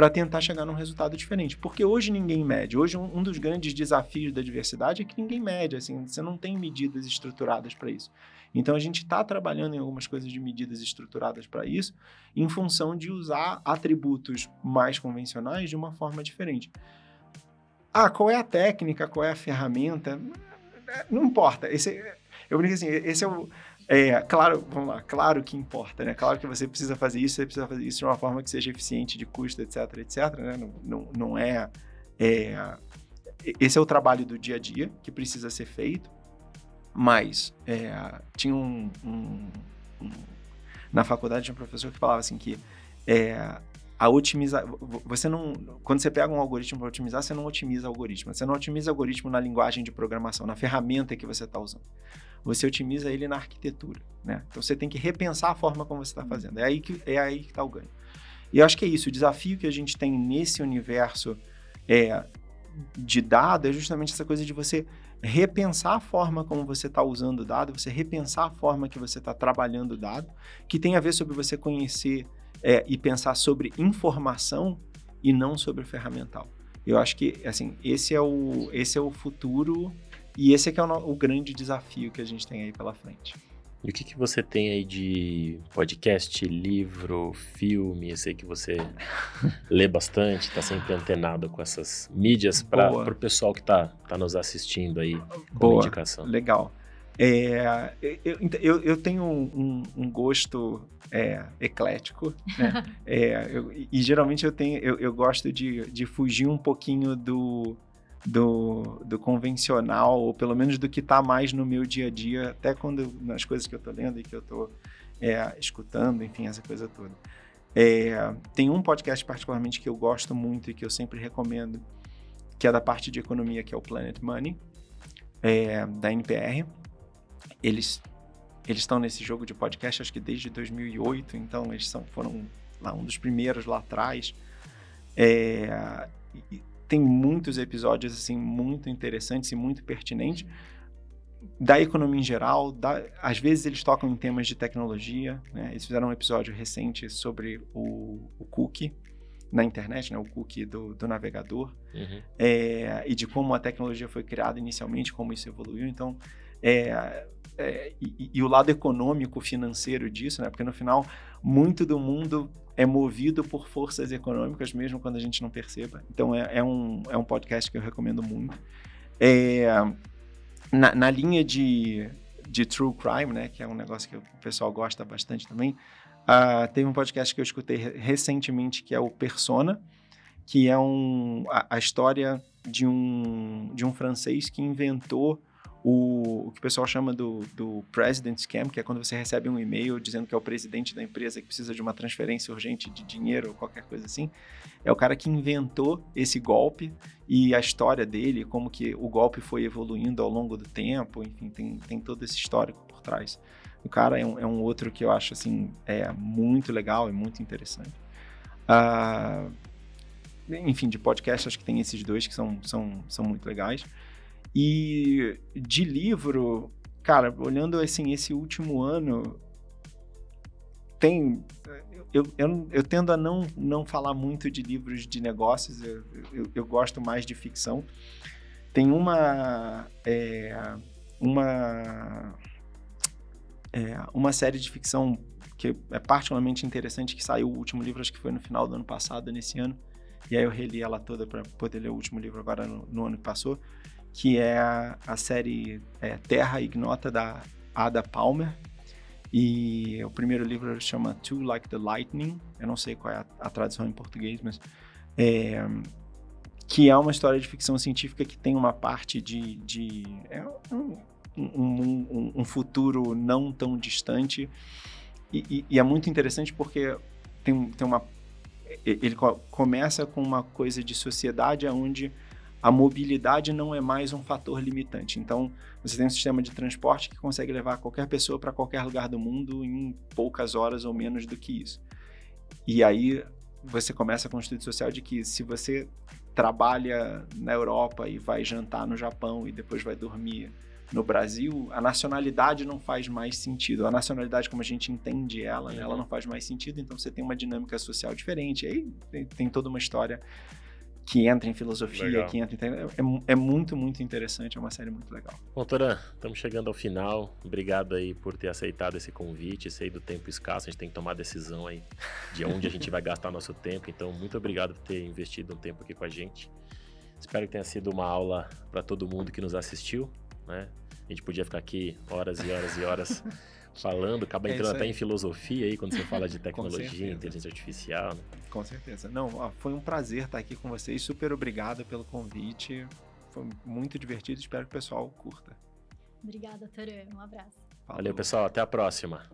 para tentar chegar num resultado diferente. Porque hoje ninguém mede. Hoje um, um, dos grandes desafios da diversidade é que ninguém mede. Assim, você não tem medidas estruturadas para isso. Então a gente está trabalhando em algumas coisas de medidas estruturadas para isso, em função de usar atributos mais convencionais de uma forma diferente. Ah, qual é a técnica? Qual é a ferramenta? Não importa. Esse, eu brinco assim, esse é o é, claro, vamos lá, claro que importa, né? Claro que você precisa fazer isso, você precisa fazer isso de uma forma que seja eficiente de custo, etc, etc, né? Não, não, não é, é, Esse é o trabalho do dia a dia que precisa ser feito, mas é, tinha um, um, um, Na faculdade tinha um professor que falava assim que é, a otimizar. Você não. Quando você pega um algoritmo para otimizar, você não otimiza o algoritmo. Você não otimiza o algoritmo na linguagem de programação, na ferramenta que você está usando você otimiza ele na arquitetura, né? Então você tem que repensar a forma como você está fazendo. É aí que é aí que está o ganho. E eu acho que é isso. O desafio que a gente tem nesse universo é, de dado é justamente essa coisa de você repensar a forma como você está usando o dado, você repensar a forma que você está trabalhando o dado, que tem a ver sobre você conhecer é, e pensar sobre informação e não sobre ferramental. Eu acho que assim esse é o esse é o futuro e esse é que é o, o, grande desafio que a gente tem aí pela frente. E o que, que você tem aí de podcast, livro, filme? Eu sei que você lê bastante, está sempre antenado com essas mídias para o pessoal que está tá nos assistindo aí com indicação. Legal. É, eu, eu, eu, tenho um, um gosto é, eclético, né? é, eu, e geralmente eu, tenho, eu, eu gosto de, de fugir um pouquinho do, do, do convencional, ou pelo menos do que está mais no meu dia a dia, até quando nas coisas que eu estou lendo e que eu estou é, escutando, enfim, essa coisa toda. É, tem um podcast particularmente que eu gosto muito e que eu sempre recomendo, que é da parte de economia, que é o Planet Money, é, da NPR. Eles eles estão nesse jogo de podcast, acho que desde 2008, então eles são, foram lá um dos primeiros lá atrás. É, tem muitos episódios assim muito interessantes e muito pertinentes da economia em geral. Da, às vezes eles tocam em temas de tecnologia. Né? Eles fizeram um episódio recente sobre o, o cookie na internet, né? o cookie do, do navegador, uhum. é, e de como a tecnologia foi criada inicialmente, como isso evoluiu. Então, é, é, e, e, o lado econômico, financeiro disso, né? porque no final, muito do mundo é movido por forças econômicas, mesmo quando a gente não perceba. Então, é, é um, é um podcast que eu recomendo muito. É, na, na, linha de, de true crime, né, que é um negócio que o pessoal gosta bastante também, uh, teve um podcast que eu escutei recentemente que é o Persona, que é um, a, a história de um, de um francês que inventou o, o que o pessoal chama do, do President Scam, que é quando você recebe um e-mail dizendo que é o presidente da empresa que precisa de uma transferência urgente de dinheiro ou qualquer coisa assim. É o cara que inventou esse golpe e a história dele, como que o golpe foi evoluindo ao longo do tempo, enfim, tem, tem todo esse histórico por trás. O cara é um, é um outro que eu acho assim é muito legal e muito interessante. Uh, enfim, de podcast, acho que tem esses dois que são, são, são muito legais. E de livro, cara, olhando assim esse último ano, tem eu, eu, eu, tendo a não, não falar muito de livros de negócios, eu, eu, eu gosto mais de ficção. Tem uma é, uma é, uma série de ficção que é particularmente interessante que saiu o último livro acho que foi no final do ano passado nesse ano e aí eu reli ela toda para poder ler o último livro agora no, no ano que passou que é a, a série é, Terra Ignota da Ada Palmer. E o primeiro livro chama Too Like the Lightning. Eu não sei qual é a, a tradução em português, mas. É, que é uma história de ficção científica que tem uma parte de. de é um, um, um, um, futuro não tão distante. E, e, e, é muito interessante porque tem, tem uma. Ele começa com uma coisa de sociedade onde a mobilidade não é mais um fator limitante. Então, você tem um sistema de transporte que consegue levar qualquer pessoa para qualquer lugar do mundo em poucas horas ou menos do que isso. E aí você começa com um estudo social de que se você trabalha na Europa e vai jantar no Japão e depois vai dormir no Brasil, a nacionalidade não faz mais sentido. A nacionalidade, como a gente entende ela, né, ela não faz mais sentido, então você tem uma dinâmica social diferente. Aí tem, tem toda uma história que entra em filosofia, legal. que entra em... É, é, muito, muito interessante, é uma série muito legal. Bom, Toran, estamos chegando ao final. Obrigado aí por ter aceitado esse convite. Sei do tempo escasso, a gente tem que tomar decisão aí de onde a gente vai gastar nosso tempo. Então, muito obrigado por ter investido um tempo aqui com a gente. Espero que tenha sido uma aula para todo mundo que nos assistiu, né? A gente podia ficar aqui horas e horas e horas falando, acaba é entrando até em filosofia aí quando você fala de tecnologia, inteligência artificial. Né? Com certeza. Não, ó, foi um prazer estar aqui com vocês. Super obrigado pelo convite. Foi muito divertido. Espero que o pessoal curta. Obrigada, Toran. Um abraço. Falou. Valeu, pessoal. Até a próxima.